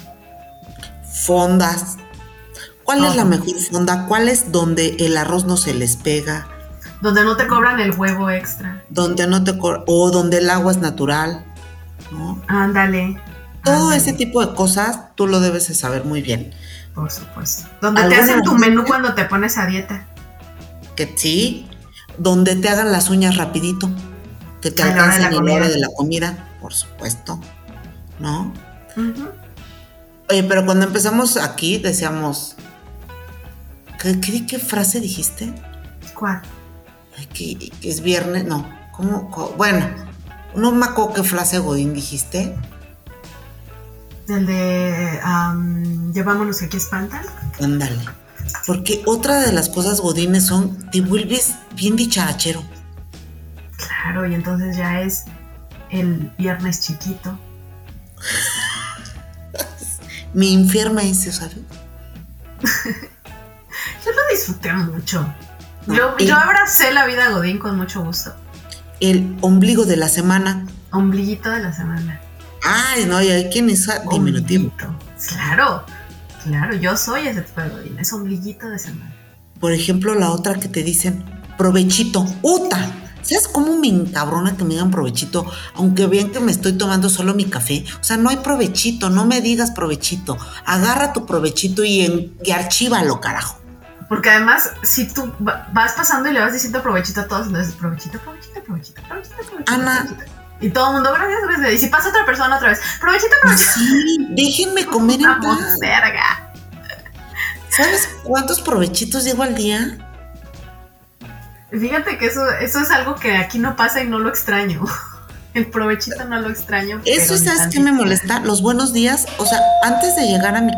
Fondas. ¿Cuál es la mejor fonda? ¿Cuál es donde el arroz no se les pega? Donde no te cobran el huevo extra. donde no te o donde el agua es natural, ¿no? Ándale. Todo ándale, ese tipo de cosas tú lo debes de saber muy bien. Por supuesto. Donde te ¿Alguna hacen tu menú cuando te pones a dieta. Que sí, donde te hagan las uñas rapidito, que te alcancen comida. hora de la comida, por supuesto, ¿no? Oye, pero cuando empezamos aquí decíamos, ¿qué, qué, qué frase dijiste? ¿Cuál? Que, que es viernes, no, ¿cómo? Bueno, no me acuerdo qué frase Godín dijiste. Del de am, llevámonos que aquí espantan. Ándale. Porque otra de las cosas godines son, te vuelves bien dicharachero. Claro, y entonces ya es el viernes chiquito. Me enferma ese, ¿sabes? Yo lo disfruté mucho. No, Yo, abracé la vida Godín con mucho gusto. El ombligo de la semana. Ombliguito de la semana. Ay, no, y hay quien es diminutivo. Claro, claro, yo soy ese tipo de Godín. Es ombliguito de semana. Por ejemplo, la otra que te dicen, provechito. ¡Uta! ¿Sabes cómo me encabrona que me digan provechito? Aunque vean que me estoy tomando solo mi café. O sea, no hay provechito, no me digas provechito. Agarra tu provechito y, en, y archívalo, carajo. Porque además, si tú va- vas pasando y le vas diciendo provechito a todos, entonces provechito, provechito, provechito, provechito, provechito. Ana. provechito. Y todo el mundo, gracias, gracias. Y si pasa otra persona otra vez, provechito, provechito. Sí, déjenme comer en paz. verga. ¿Sabes cuántos provechitos llego al día? Fíjate que eso, eso es algo que aquí no pasa y no lo extraño. El provechito no lo extraño. Eso, ¿sabes qué tantito. me molesta? Los buenos días. O sea, antes de llegar a mi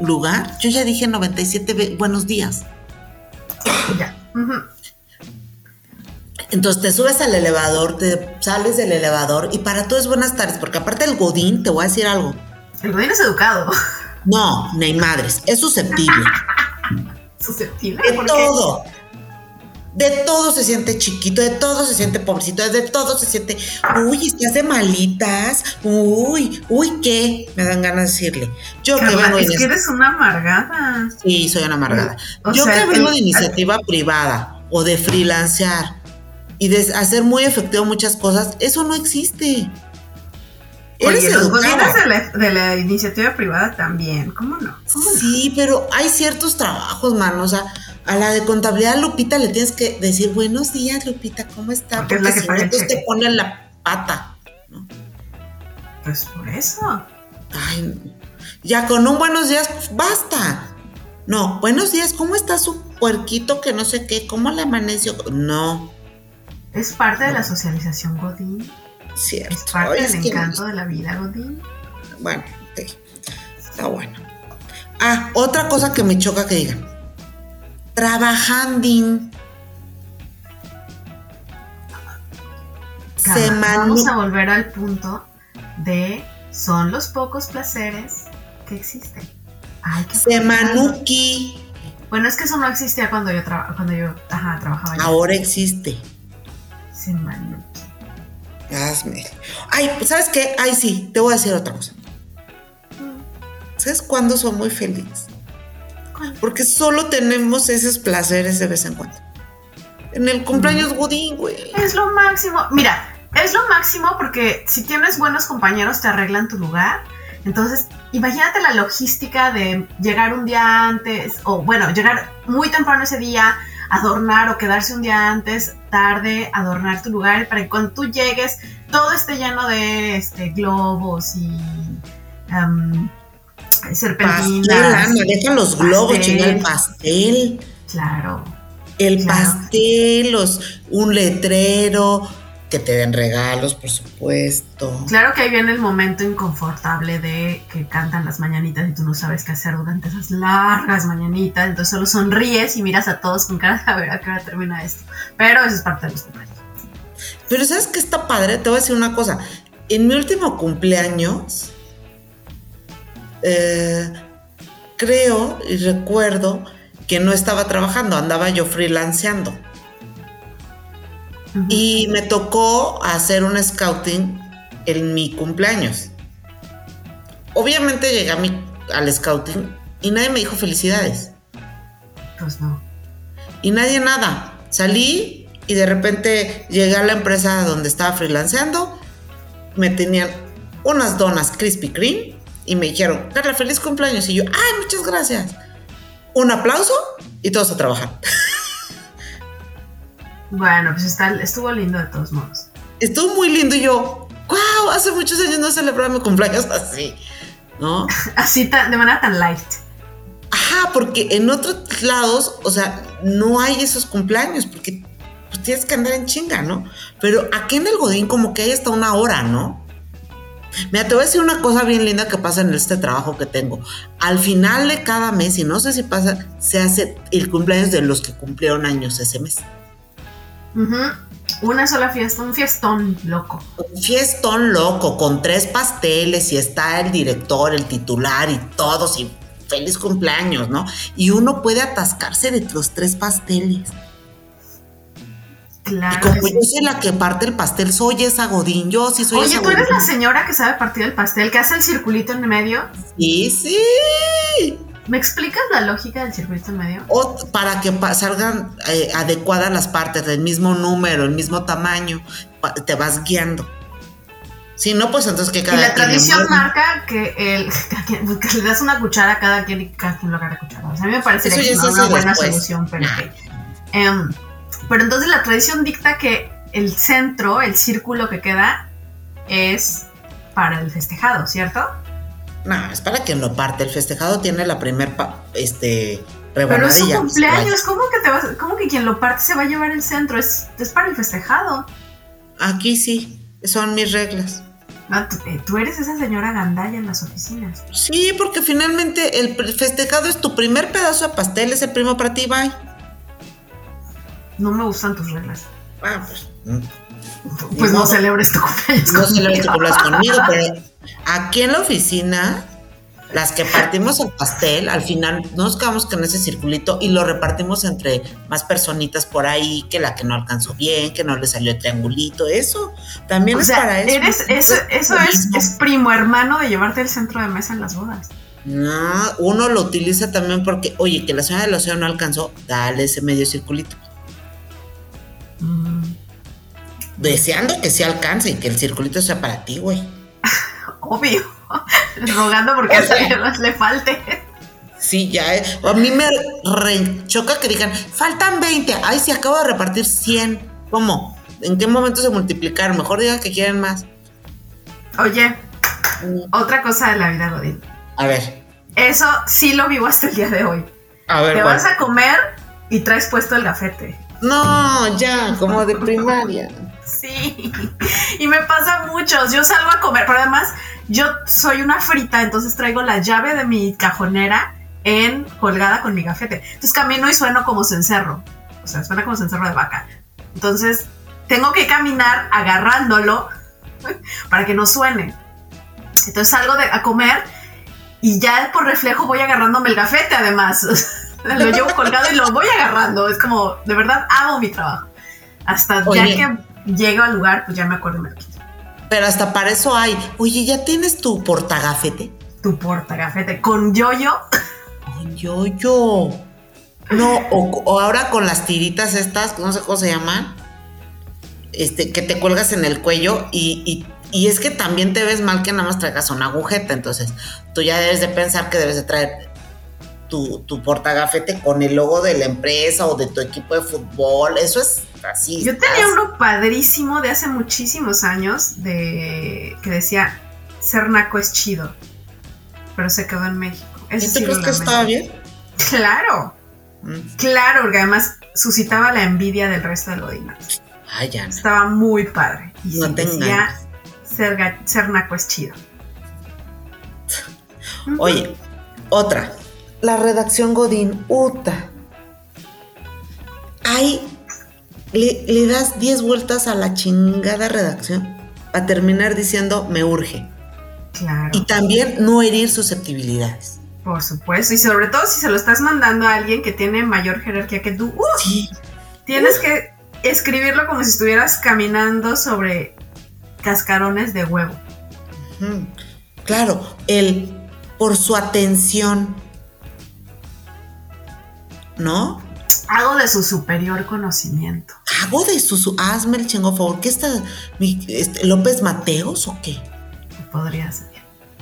lugar, yo ya dije 97 ve- buenos días. Ya. Entonces te subes al elevador, te sales del elevador y para todo es buenas tardes, porque aparte el Godín, te voy a decir algo. El godín es educado. No, ni madres, es susceptible. Susceptible. De todo. De todo se siente chiquito, de todo se siente pobrecito, de todo se siente, uy, estás de malitas, uy, uy, ¿qué? Me dan ganas de decirle. Yo que Carla, vengo de es que inici- eres una amargada. Sí, soy una amargada. O Yo sea, que vengo de iniciativa privada o de freelancear y de hacer muy efectivo muchas cosas, eso no existe. Eres Oye, los godines de la, de la iniciativa privada también. ¿Cómo no? ¿Cómo no? Sí, pero hay ciertos trabajos, mano. O sea, a la de contabilidad, Lupita, le tienes que decir buenos días, Lupita, ¿cómo está? Porque es la que si no, te ponen la pata. Pues por eso. Ay, no. ya con un buenos días, pues, basta. No, buenos días, ¿cómo está su puerquito que no sé qué? ¿Cómo le amaneció? No, Es parte de la socialización Godín. cierto. Es parte Oye, del es que- encanto de la vida Godín. Bueno, ok, está bueno. Ah, otra cosa que me choca que digan. Semana. Vamos a volver al punto de son los pocos placeres que existen. Aprovecharlos. Semanuki. Bueno, es que eso no existía cuando yo, traba- cuando yo ajá, trabajaba. Ahora existe. Semanuki. Hazme. Ay, pues, ¿sabes qué? Ay, sí, te voy a decir otra cosa. ¿Sabes cuándo soy muy feliz? Porque solo tenemos esos placeres de vez en cuando. En el cumpleaños Godín, güey. Es lo máximo. Mira, es lo máximo porque si tienes buenos compañeros te arreglan tu lugar. Entonces, imagínate la logística de llegar un día antes, o bueno, llegar muy temprano ese día, adornar o quedarse un día antes, tarde, adornar tu lugar para que cuando tú llegues todo esté lleno de este, globos y Pastel, serpentinas. Ana, deja los globos, pastel. chinga el pastel. Claro. El Claro. pastel, los, un letrero, que te den regalos, por supuesto. Claro que ahí viene el momento inconfortable de que cantan las mañanitas y tú no sabes qué hacer durante esas largas mañanitas, entonces solo sonríes y miras a todos con cara de a ver a qué hora termina esto. Pero eso es parte de los cumpleaños. Pero ¿sabes qué está padre? Te voy a decir una cosa. En mi último cumpleaños, eh, creo y recuerdo que no estaba trabajando, andaba yo freelanceando. Y me tocó hacer un scouting en mi cumpleaños. Obviamente llegué a mi- al scouting y nadie me dijo felicidades. Pues no. Y nadie nada. salí y de repente llegué a la empresa donde estaba freelanceando, me tenían unas donas Krispy Kreme y me dijeron, Carla, feliz cumpleaños. Y yo, ay, muchas gracias. Un aplauso y todos a trabajar. Bueno, pues está, estuvo lindo de todos modos. Estuvo muy lindo y yo, wow, hace muchos años no celebraba mi cumpleaños así, ¿no? así de manera tan light. Ajá, porque en otros lados, o sea, no hay esos cumpleaños, porque pues, tienes que andar en chinga, ¿no? Pero aquí en el Godín como que hay hasta una hora, ¿no? Mira, te voy a decir una cosa bien linda que pasa en este trabajo que tengo. Al final de cada mes, y no sé si pasa, se hace el cumpleaños de los que cumplieron años ese mes. Una sola fiesta, un fiestón loco. Un fiestón loco, con tres pasteles, y está el director, el titular y todos, y feliz cumpleaños, ¿no? Y uno puede atascarse de los tres pasteles. Claro. Y como yo soy la que parte el pastel, soy esa Godín, yo sí soy Oye, ¿tú eres la señora que sabe partir el pastel, que hace el circulito en medio? Sí, sí. ¿Me explicas la lógica del circulito en medio? O para que salgan eh, adecuadas las partes, del mismo número, el mismo tamaño, te vas guiando. Si no, pues entonces que cada Y la tradición marca que, el, que le das una cuchara a cada quien y cada quien lo agarra cuchara. O sea, a mí me parece que es una buena solución, pero em, pero entonces la tradición dicta que el centro, el círculo que queda, es para el festejado, ¿cierto? No, es para quien lo parte. El festejado tiene la primer este Pero es su cumpleaños, ¿cómo que te vas, cómo que quien lo parte se va a llevar el centro? Es, es para el festejado. Aquí sí, son mis reglas. No, eh, tú, eres esa señora gandalla en las oficinas. Sí, porque finalmente el festejado es tu primer pedazo de pastel, es el primo para ti, bye. No me gustan tus reglas. Ah, pues. Mm. Pues no, celebres tu cumpleaños. No celebres tu cumpleaños conmigo, pero aquí en la oficina, las que partimos el pastel, al final nos quedamos con ese circulito y lo repartimos entre más personitas por ahí, que la que no alcanzó bien, que no le salió el triangulito, eso también es para eso. Eres, eso, eso es, es primo hermano de llevarte el centro de mesa en las bodas. No, uno lo utiliza también porque, oye, que la señora del océano no alcanzó, dale ese medio circulito. Mm. Deseando que se alcance y que el circulito sea para ti, güey. Obvio. Rogando porque a alguien más le falte. Sí, ya. Eh. A mí me choca que digan, faltan 20. Ay, si acabo de repartir 100. ¿Cómo? ¿En qué momento se multiplicaron? Mejor digan que quieren más. Oye, mm. otra cosa de la vida, Godín. A ver. Eso sí lo vivo hasta el día de hoy. A ver. Te vas a comer y traes puesto el gafete. No, ya, como de primaria. Sí, y me pasa mucho. Yo salgo a comer, pero además yo soy una frita, entonces traigo la llave de mi cajonera en colgada con mi gafete. Entonces camino y sueno como cencerro. O sea, suena como cencerro de vaca. Entonces tengo que caminar agarrándolo para que no suene. Entonces salgo de, a comer y ya por reflejo voy agarrándome el gafete además. lo llevo colgado y lo voy agarrando. Es como, de verdad, amo mi trabajo. Hasta ya que llego al lugar, pues ya me acuerdo y me lo quito. Pero hasta para eso hay. Oye, ¿ya tienes tu portagafete? Tu portagafete. ¿Con yoyo? Con yoyo. No, o, ahora con las tiritas estas, no sé cómo se llaman. Este, que te cuelgas en el cuello y, y es que también te ves mal que nada más traigas una agujeta. Entonces, tú ya debes de pensar que debes de traer tu, tu portagafete con el logo de la empresa o de tu equipo de fútbol. Eso es así. Yo tenía uno padrísimo de hace muchísimos años de que decía Cernaco es chido, pero se quedó en México. ¿Y tú crees que estaba bien? Claro. Mm. Claro, porque además suscitaba la envidia del resto de Lodinas. Ay, ya. Estaba muy padre. Y no decía Cernaco es chido. Oye, otra la redacción Godín, Uta. Ahí le, das 10 vueltas a la chingada redacción para terminar diciendo me urge. Claro. Y también no herir susceptibilidades. Por supuesto, y sobre todo si se lo estás mandando a alguien que tiene mayor jerarquía que tú. sí. Tienes que escribirlo como si estuvieras caminando sobre cascarones de huevo. Claro, el por su atención, ¿no? Hago de su superior conocimiento. Hago de su, su hazme el chingo favor. ¿Qué está mi, este, López Mateos o qué? Podría ser.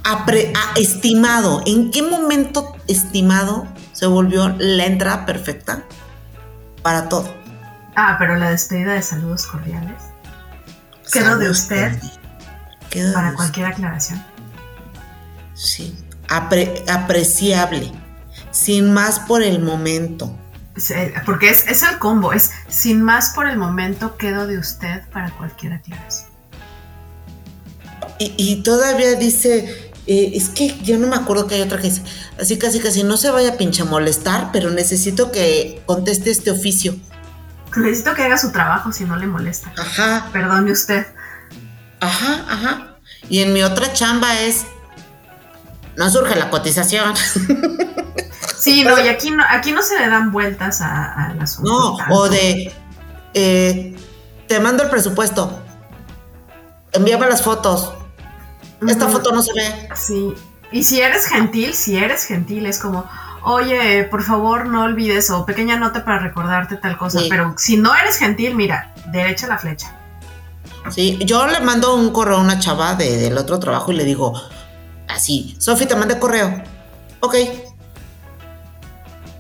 Apre- a- estimado. ¿En qué momento estimado se volvió la entrada perfecta para todo? Ah, pero la despedida de saludos cordiales. Quedó de usted de para usted. cualquier aclaración. Sí. Apre- apreciable. Sin más por el momento. Porque es, es el combo, es sin más por el momento quedo de usted para cualquier aclaración. Y, y todavía dice, eh, es que yo no me acuerdo que hay otra que dice, así casi casi no se vaya a pinche molestar, pero necesito que conteste este oficio. Necesito que haga su trabajo si no le molesta. Ajá, Perdone usted. ajá, ajá. Y en mi otra chamba es, no surge la cotización. Sí, no, y aquí no, aquí no se le dan vueltas a- al asunto. No, tanto. o de, eh, te mando el presupuesto, envíame las fotos, esta foto no se ve. Sí. Y si eres gentil, si eres gentil, es como, oye, por favor no olvides, o pequeña nota para recordarte tal cosa. Sí. Pero si no eres gentil, mira, derecha la flecha. Sí, yo le mando un correo a una chava de- del otro trabajo y le digo así, Sofi, te mandé correo. Ok.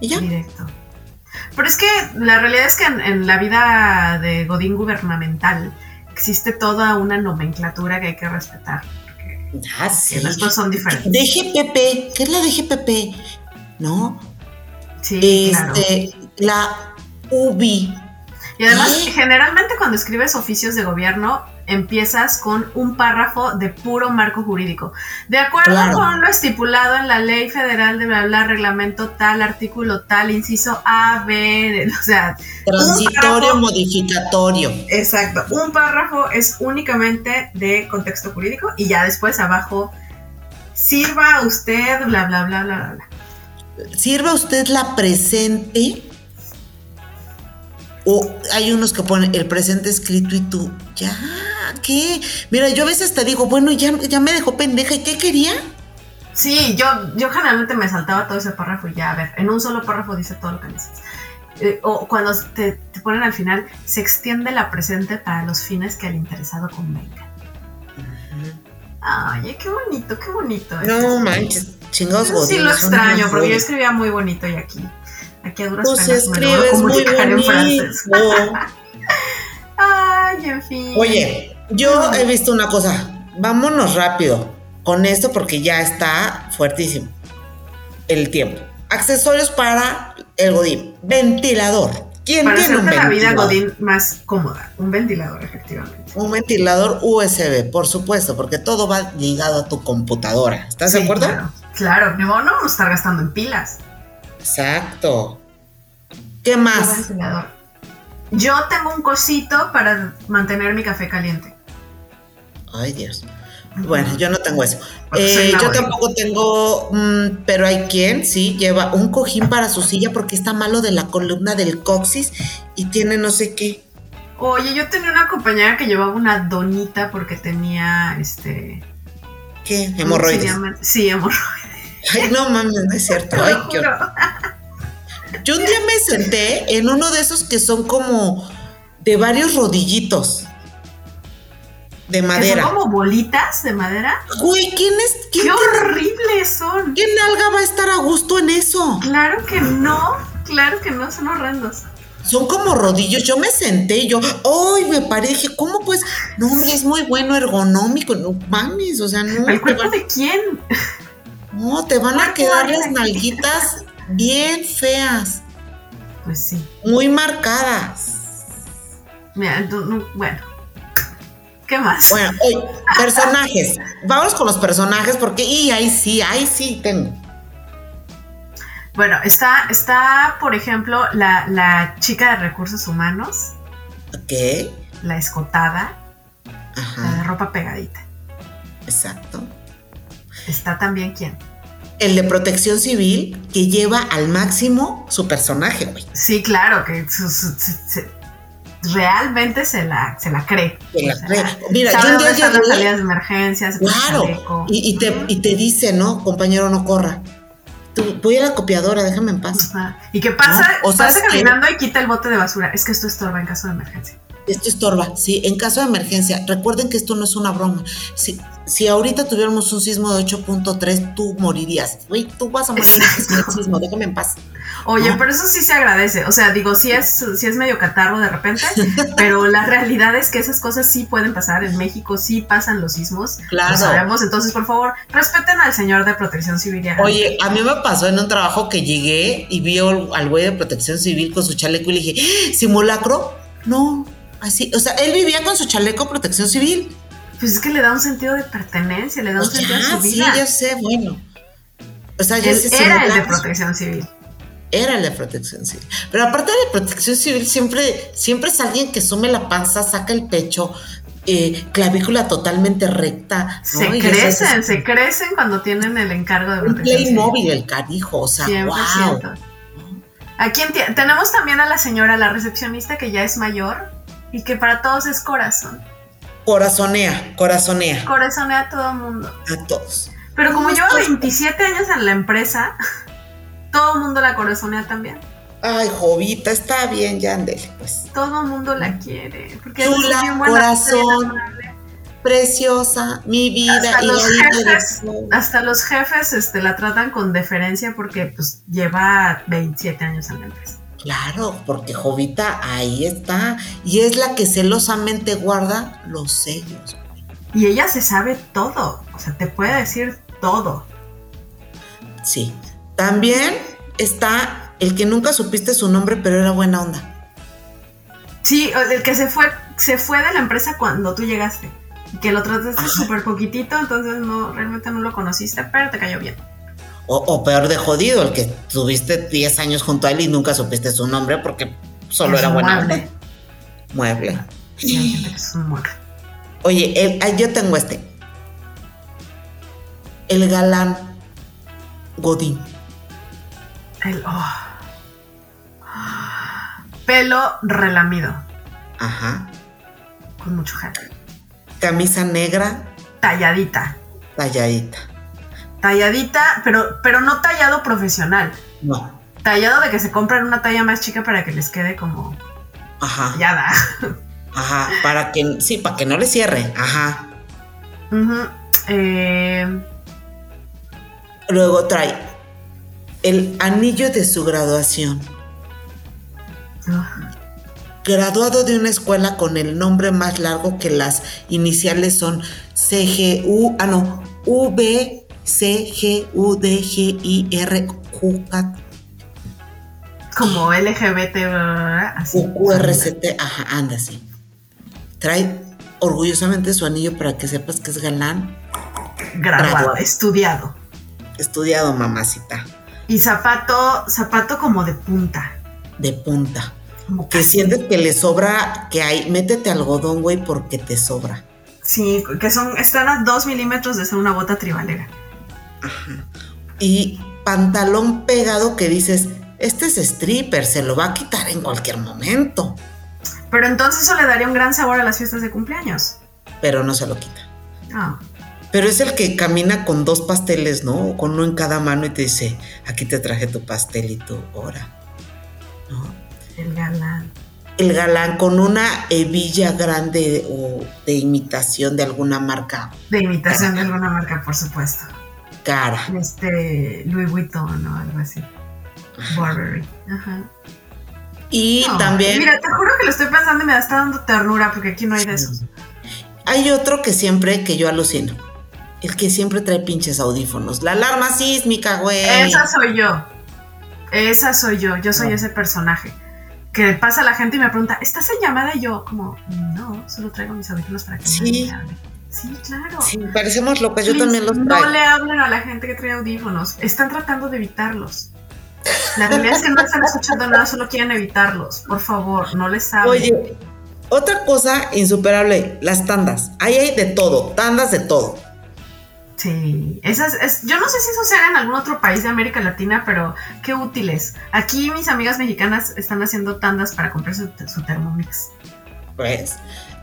Y ya. Directo. Pero es que la realidad es que en, en la vida de Godín gubernamental existe toda una nomenclatura que hay que respetar. Porque Ah, sí. que las cosas son diferentes. DGPP, ¿qué es la DGPP? ¿No? Sí, claro. este, la UBI. Y además, ¿Eh? generalmente cuando escribes oficios de gobierno, empiezas con un párrafo de puro marco jurídico. De acuerdo Claro. con lo estipulado en la ley federal de bla, bla, reglamento tal, artículo tal, inciso A, B, o sea, Transitorio, párrafo. modificatorio. exacto. Un párrafo es únicamente de contexto jurídico y ya después abajo, sirva usted, bla, bla, bla, bla, bla, bla. ¿Sirve a usted la presente? O hay unos que ponen el presente escrito y tú, ya, ¿qué? Mira, yo a veces te digo, bueno, ya, ya me dejó pendeja, ¿y qué quería? Sí, yo, yo generalmente me saltaba todo ese párrafo y ya, a ver, en un solo párrafo dice todo lo que necesitas. Eh, o cuando te, te ponen al final, se extiende la presente para los fines que al interesado convenga. Ay, qué bonito, qué bonito. No manches, chingados sí lo extraño, porque yo escribía muy bonito y aquí, aquí a duras Pues penas me escribes muy comunicar en francés. bonito. Ay, en fin. Oye, yo he visto una cosa. Vámonos rápido con esto porque ya está fuertísimo el tiempo. Accesorios para el godín. Ventilador. ¿Quién para tiene un hacerte la vida ventilador? Godín más cómoda, un ventilador, efectivamente. Un ventilador USB, por supuesto, porque todo va ligado a tu computadora. ¿Estás de acuerdo? Claro, claro, no, no vamos a estar gastando en pilas. Exacto. ¿Qué más? Yo tengo un cosito para mantener mi café caliente. Ay, Dios. Bueno, yo no tengo eso. Eh, yo tampoco tengo, mm, pero hay quien sí lleva un cojín para su silla porque está malo de la columna del coxis y tiene no sé qué. Oye, yo tenía una compañera que llevaba una donita porque tenía este. ¿Qué? ¿cómo se Hemorroides. Sí, hemorroides. Ay, no mames, no es cierto. Ay, qué horror. Yo un día me senté en uno de esos que son como de varios rodillitos de madera. son como bolitas de madera. Güey, ¿quién es? ¿Quién, ¡Qué horribles son! ¿Quién nalga va a estar a gusto en eso? Claro que no, claro que no, son horrendos. Son como rodillos. Yo me senté y yo, ¡ay! Me paré. Dije, ¿cómo pues? No, hombre, es muy bueno, ergonómico. No mames, o sea, no. ¿El cuerpo de quién? No, te van a quedar las nalguitas bien feas, Pues sí. muy marcadas. Mira, no- bueno. ¿Qué más? Bueno, hoy, personajes. Vamos con los personajes porque, y ahí sí, ahí sí tengo. Bueno, está, está por ejemplo, la, la chica de recursos humanos, Ok. la escotada, la de Ajá, ropa pegadita. exacto. Está también quién. El de protección civil que lleva al máximo su personaje, güey. Sí, claro, que su- su- su- se- realmente se la, se la cree. Se la cree. Mira, yo sabe un día dónde están las salidas de emergencia, se pone Claro. Y, y te, y te dice, ¿no? Compañero, no corra. tú, voy a la copiadora, déjame en paz. Ajá. Y que pasa, No, o sea, pasa que- caminando y quita el bote de basura. Es que esto estorba en caso de emergencia. Esto estorba, sí, en caso de emergencia. Recuerden que esto no es una broma. Si, si ahorita tuviéramos un sismo de 8.3, tú morirías. Güey, tú vas a morir en el sismo, déjame en paz. Oye, No. pero eso sí se agradece. O sea, digo, sí es, sí es medio catarro de repente, pero la realidad es que esas cosas sí pueden pasar. En México sí pasan los sismos. Claro. Lo sabemos. Entonces, por favor, respeten al señor de protección civil. Oye, a mí me pasó en un trabajo que llegué y vi al al güey de protección civil con su chaleco y le dije, "¡Ah! ¿simulacro? No, así, o sea, él vivía con su chaleco protección civil. Pues es que le da un sentido de pertenencia, le da un sea, sentido a su sí, vida. yo sé, bueno. O sea, yo Él sé era el de protección civil. Era el de protección civil. Pero aparte de protección civil, siempre, siempre es alguien que sume la panza, saca el pecho, eh, clavícula totalmente recta. ¿no? Se Y crecen, se crecen cuando tienen el encargo de un protección civil. Playmobil el carijo, o sea, 100%. wow. Aquí tenemos también a la señora, la recepcionista, que ya es mayor y que para todos es corazón. Corazonea, corazonea Corazonea a todo el mundo. a todos. Pero como lleva pues- 27 años en la empresa, todo el mundo la corazonea también. Ay, Jovita, está bien, ya andele, pues. Todo el mundo la quiere. Porque Chula, es bien buena, corazón. Preciosa, mi vida Hasta y los la jefes, hasta los jefes este, la tratan con deferencia porque pues lleva 27 años en la empresa. Claro, porque Jovita ahí está. Y es la que celosamente guarda los sellos. Y ella se sabe todo. O sea, te puede decir todo. Sí. También está el que nunca supiste su nombre, pero era buena onda. Sí, el que se fue, se fue de la empresa cuando tú llegaste. Y que lo trataste súper poquitito, entonces no, realmente no lo conociste, pero te cayó bien. O, o peor de jodido, el que tuviste 10 años junto a él y nunca supiste su nombre porque solo Es era buena mueble. Mueble. Sí, hay gente que es un mueble. Oye, el- ah, yo tengo este. El galán Godín. El, oh. Pelo relamido, Ajá. con mucho gel. Camisa negra, Talladita. talladita. Talladita, pero, pero no tallado profesional. No. Tallado de que se compran una talla más chica para que les quede como Ajá. tallada. Ajá. Para que, sí, para que no le cierre. Ajá. Eh, Luego trae el anillo de su graduación. ugh. Graduado de una escuela con el nombre más largo que las iniciales son CGU, ah no, V, C, G, U, D, G, I, R, Q, K, como LGBT, así. U, Q, R, C, T, ajá, anda así. Trae orgullosamente su anillo para que sepas que es galán, Graduado, estudiado. estudiado mamacita, Y zapato, zapato como de punta. de punta. Como Que sientes que le sobra, que hay, métete algodón, güey, porque te sobra. Sí, que son, están a dos milímetros de ser una bota tribalera. Y pantalón pegado que dices, este es stripper, se lo va a quitar en cualquier momento, Pero entonces eso le daría un gran sabor a las fiestas de cumpleaños. pero no se lo quita. Ah, Pero es el que camina con dos pasteles, ¿no? O Con uno en cada mano y te dice, aquí te traje tu pastel y tu hora. ¿No? el galán. El galán con una hebilla grande o de imitación de alguna marca De imitación de alguna marca, por supuesto. Cara. Este, Louis Vuitton o algo así. Burberry. Ajá. Y No, también Mira, te juro que lo estoy pensando y me está dando ternura porque aquí no hay de esos. hay otro que siempre, que yo alucino. El que siempre trae pinches audífonos. La alarma sísmica, güey. Esa soy yo. Esa soy yo. Yo soy No. ese personaje. Que pasa la gente y me pregunta, ¿estás en llamada? Y yo, como, no, solo traigo mis audífonos para que Sí. me hable". Sí, claro. Sí, parecemos locas, yo Please, también los No traigo. le hablen a la gente que trae audífonos. Están tratando de evitarlos. La realidad es que no están escuchando nada, solo quieren evitarlos. Por favor, no les hablen. Oye, otra cosa insuperable, las tandas. Ahí hay de todo, tandas de todo. Sí, esas es, yo no sé si eso se haga en algún otro país de América Latina, pero qué útiles. Aquí mis amigas mexicanas están haciendo tandas para comprar su, su Thermomix. Pues.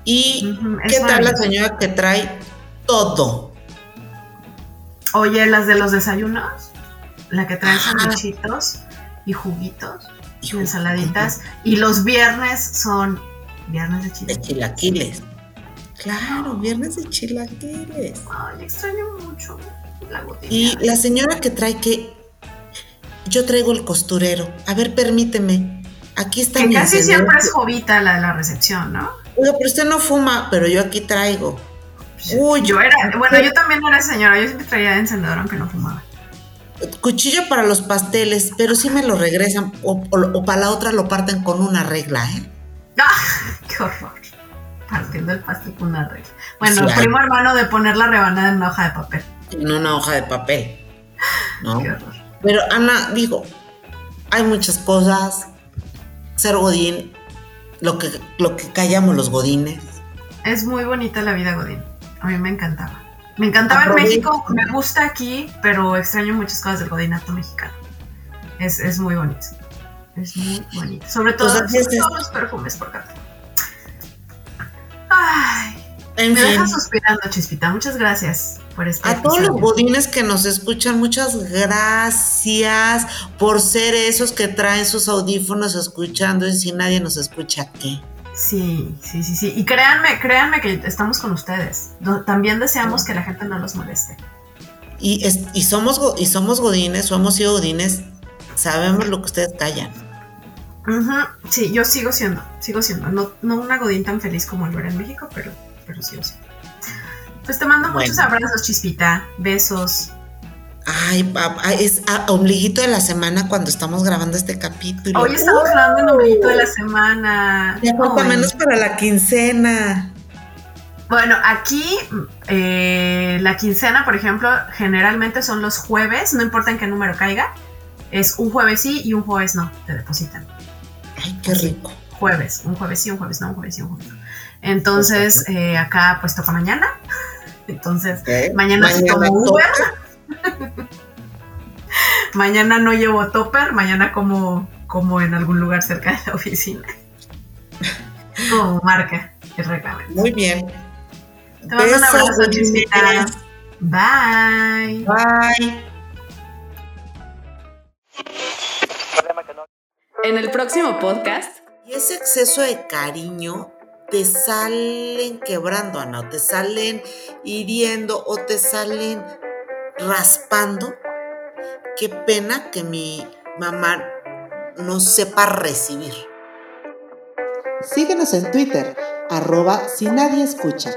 ¿Y es qué tal la señora que trae todo? Oye, las de los desayunos, la que trae sanduichitos y juguitos y ensaladitas. Y los viernes son viernes de De chilaquiles. chilaquiles. Claro, viernes de chilaquiles. Ay, extraño mucho la gotita. Y la señora que trae que yo traigo el costurero. A ver, permíteme. Aquí está que mi casi siempre es Jovita la de la recepción, ¿no? Oiga, pero usted no fuma, pero yo aquí traigo. Uy, Yo era, bueno, yo también era señora, yo siempre traía encendedor aunque no fumaba. Cuchillo para los pasteles, pero sí me lo regresan. O, o- o para la otra lo parten con una regla, ¿eh? ¡Ah! ¡Qué horror! Partiendo el pastel con una regla. Bueno, Sí, hay. primo hermano de poner la rebanada en una hoja de papel. En una hoja de papel. ¿no? ¡Qué horror! Pero Ana, digo, hay muchas cosas. Ser godín, lo que, lo que callamos los godines. Es muy bonita la vida Godín. A mí me encantaba. Me encantaba en. México, me gusta aquí, pero extraño muchas cosas del godinato mexicano. Es, es muy bonito. Es muy bonito. Sobre todo, Pues sobre esto. todo los perfumes por acá. Ay, En me fin, dejas suspirando, Chispita. Muchas gracias por este a todos los godines que nos escuchan, muchas gracias por ser esos que traen sus audífonos escuchando y si nadie nos escucha, ¿qué? Sí, sí, sí, sí. Y créanme, créanme que estamos con ustedes. También deseamos que la gente no los moleste. Y, es- y, somos, y somos godines o hemos sido godines, sabemos lo que ustedes callan. Sí, yo sigo siendo, sigo siendo. No, no una godín tan feliz como lo era en México, pero, pero. Pues te mando Bueno. muchos abrazos, Chispita. Besos. Ay, papá, es a ombliguito de la semana cuando estamos grabando este capítulo. Hoy estamos hablando del ombliguito de la semana. Ya falta menos para la quincena. Bueno, aquí eh, la quincena, por ejemplo, generalmente son los jueves, no importa en qué número caiga. Es un jueves sí y un jueves no, te depositan. Ay, qué rico. jueves, un jueves sí, un jueves no, un jueves sí, un jueves no. Entonces, eh, acá pues toca mañana. Entonces, mañana, sí Mañana tomo toca. Uber. mañana no llevo topper, mañana como, como en algún lugar cerca de la oficina. Como marca el reglamento. Muy bien. Te mando un abrazo, Chispita. Bye. Bye. En el próximo podcast, Y ese exceso de cariño te salen quebrando, Ana, o te salen hiriendo, o te salen raspando. Qué pena que mi mamá no sepa recibir. Síguenos en Twitter, arroba si nadie escucha.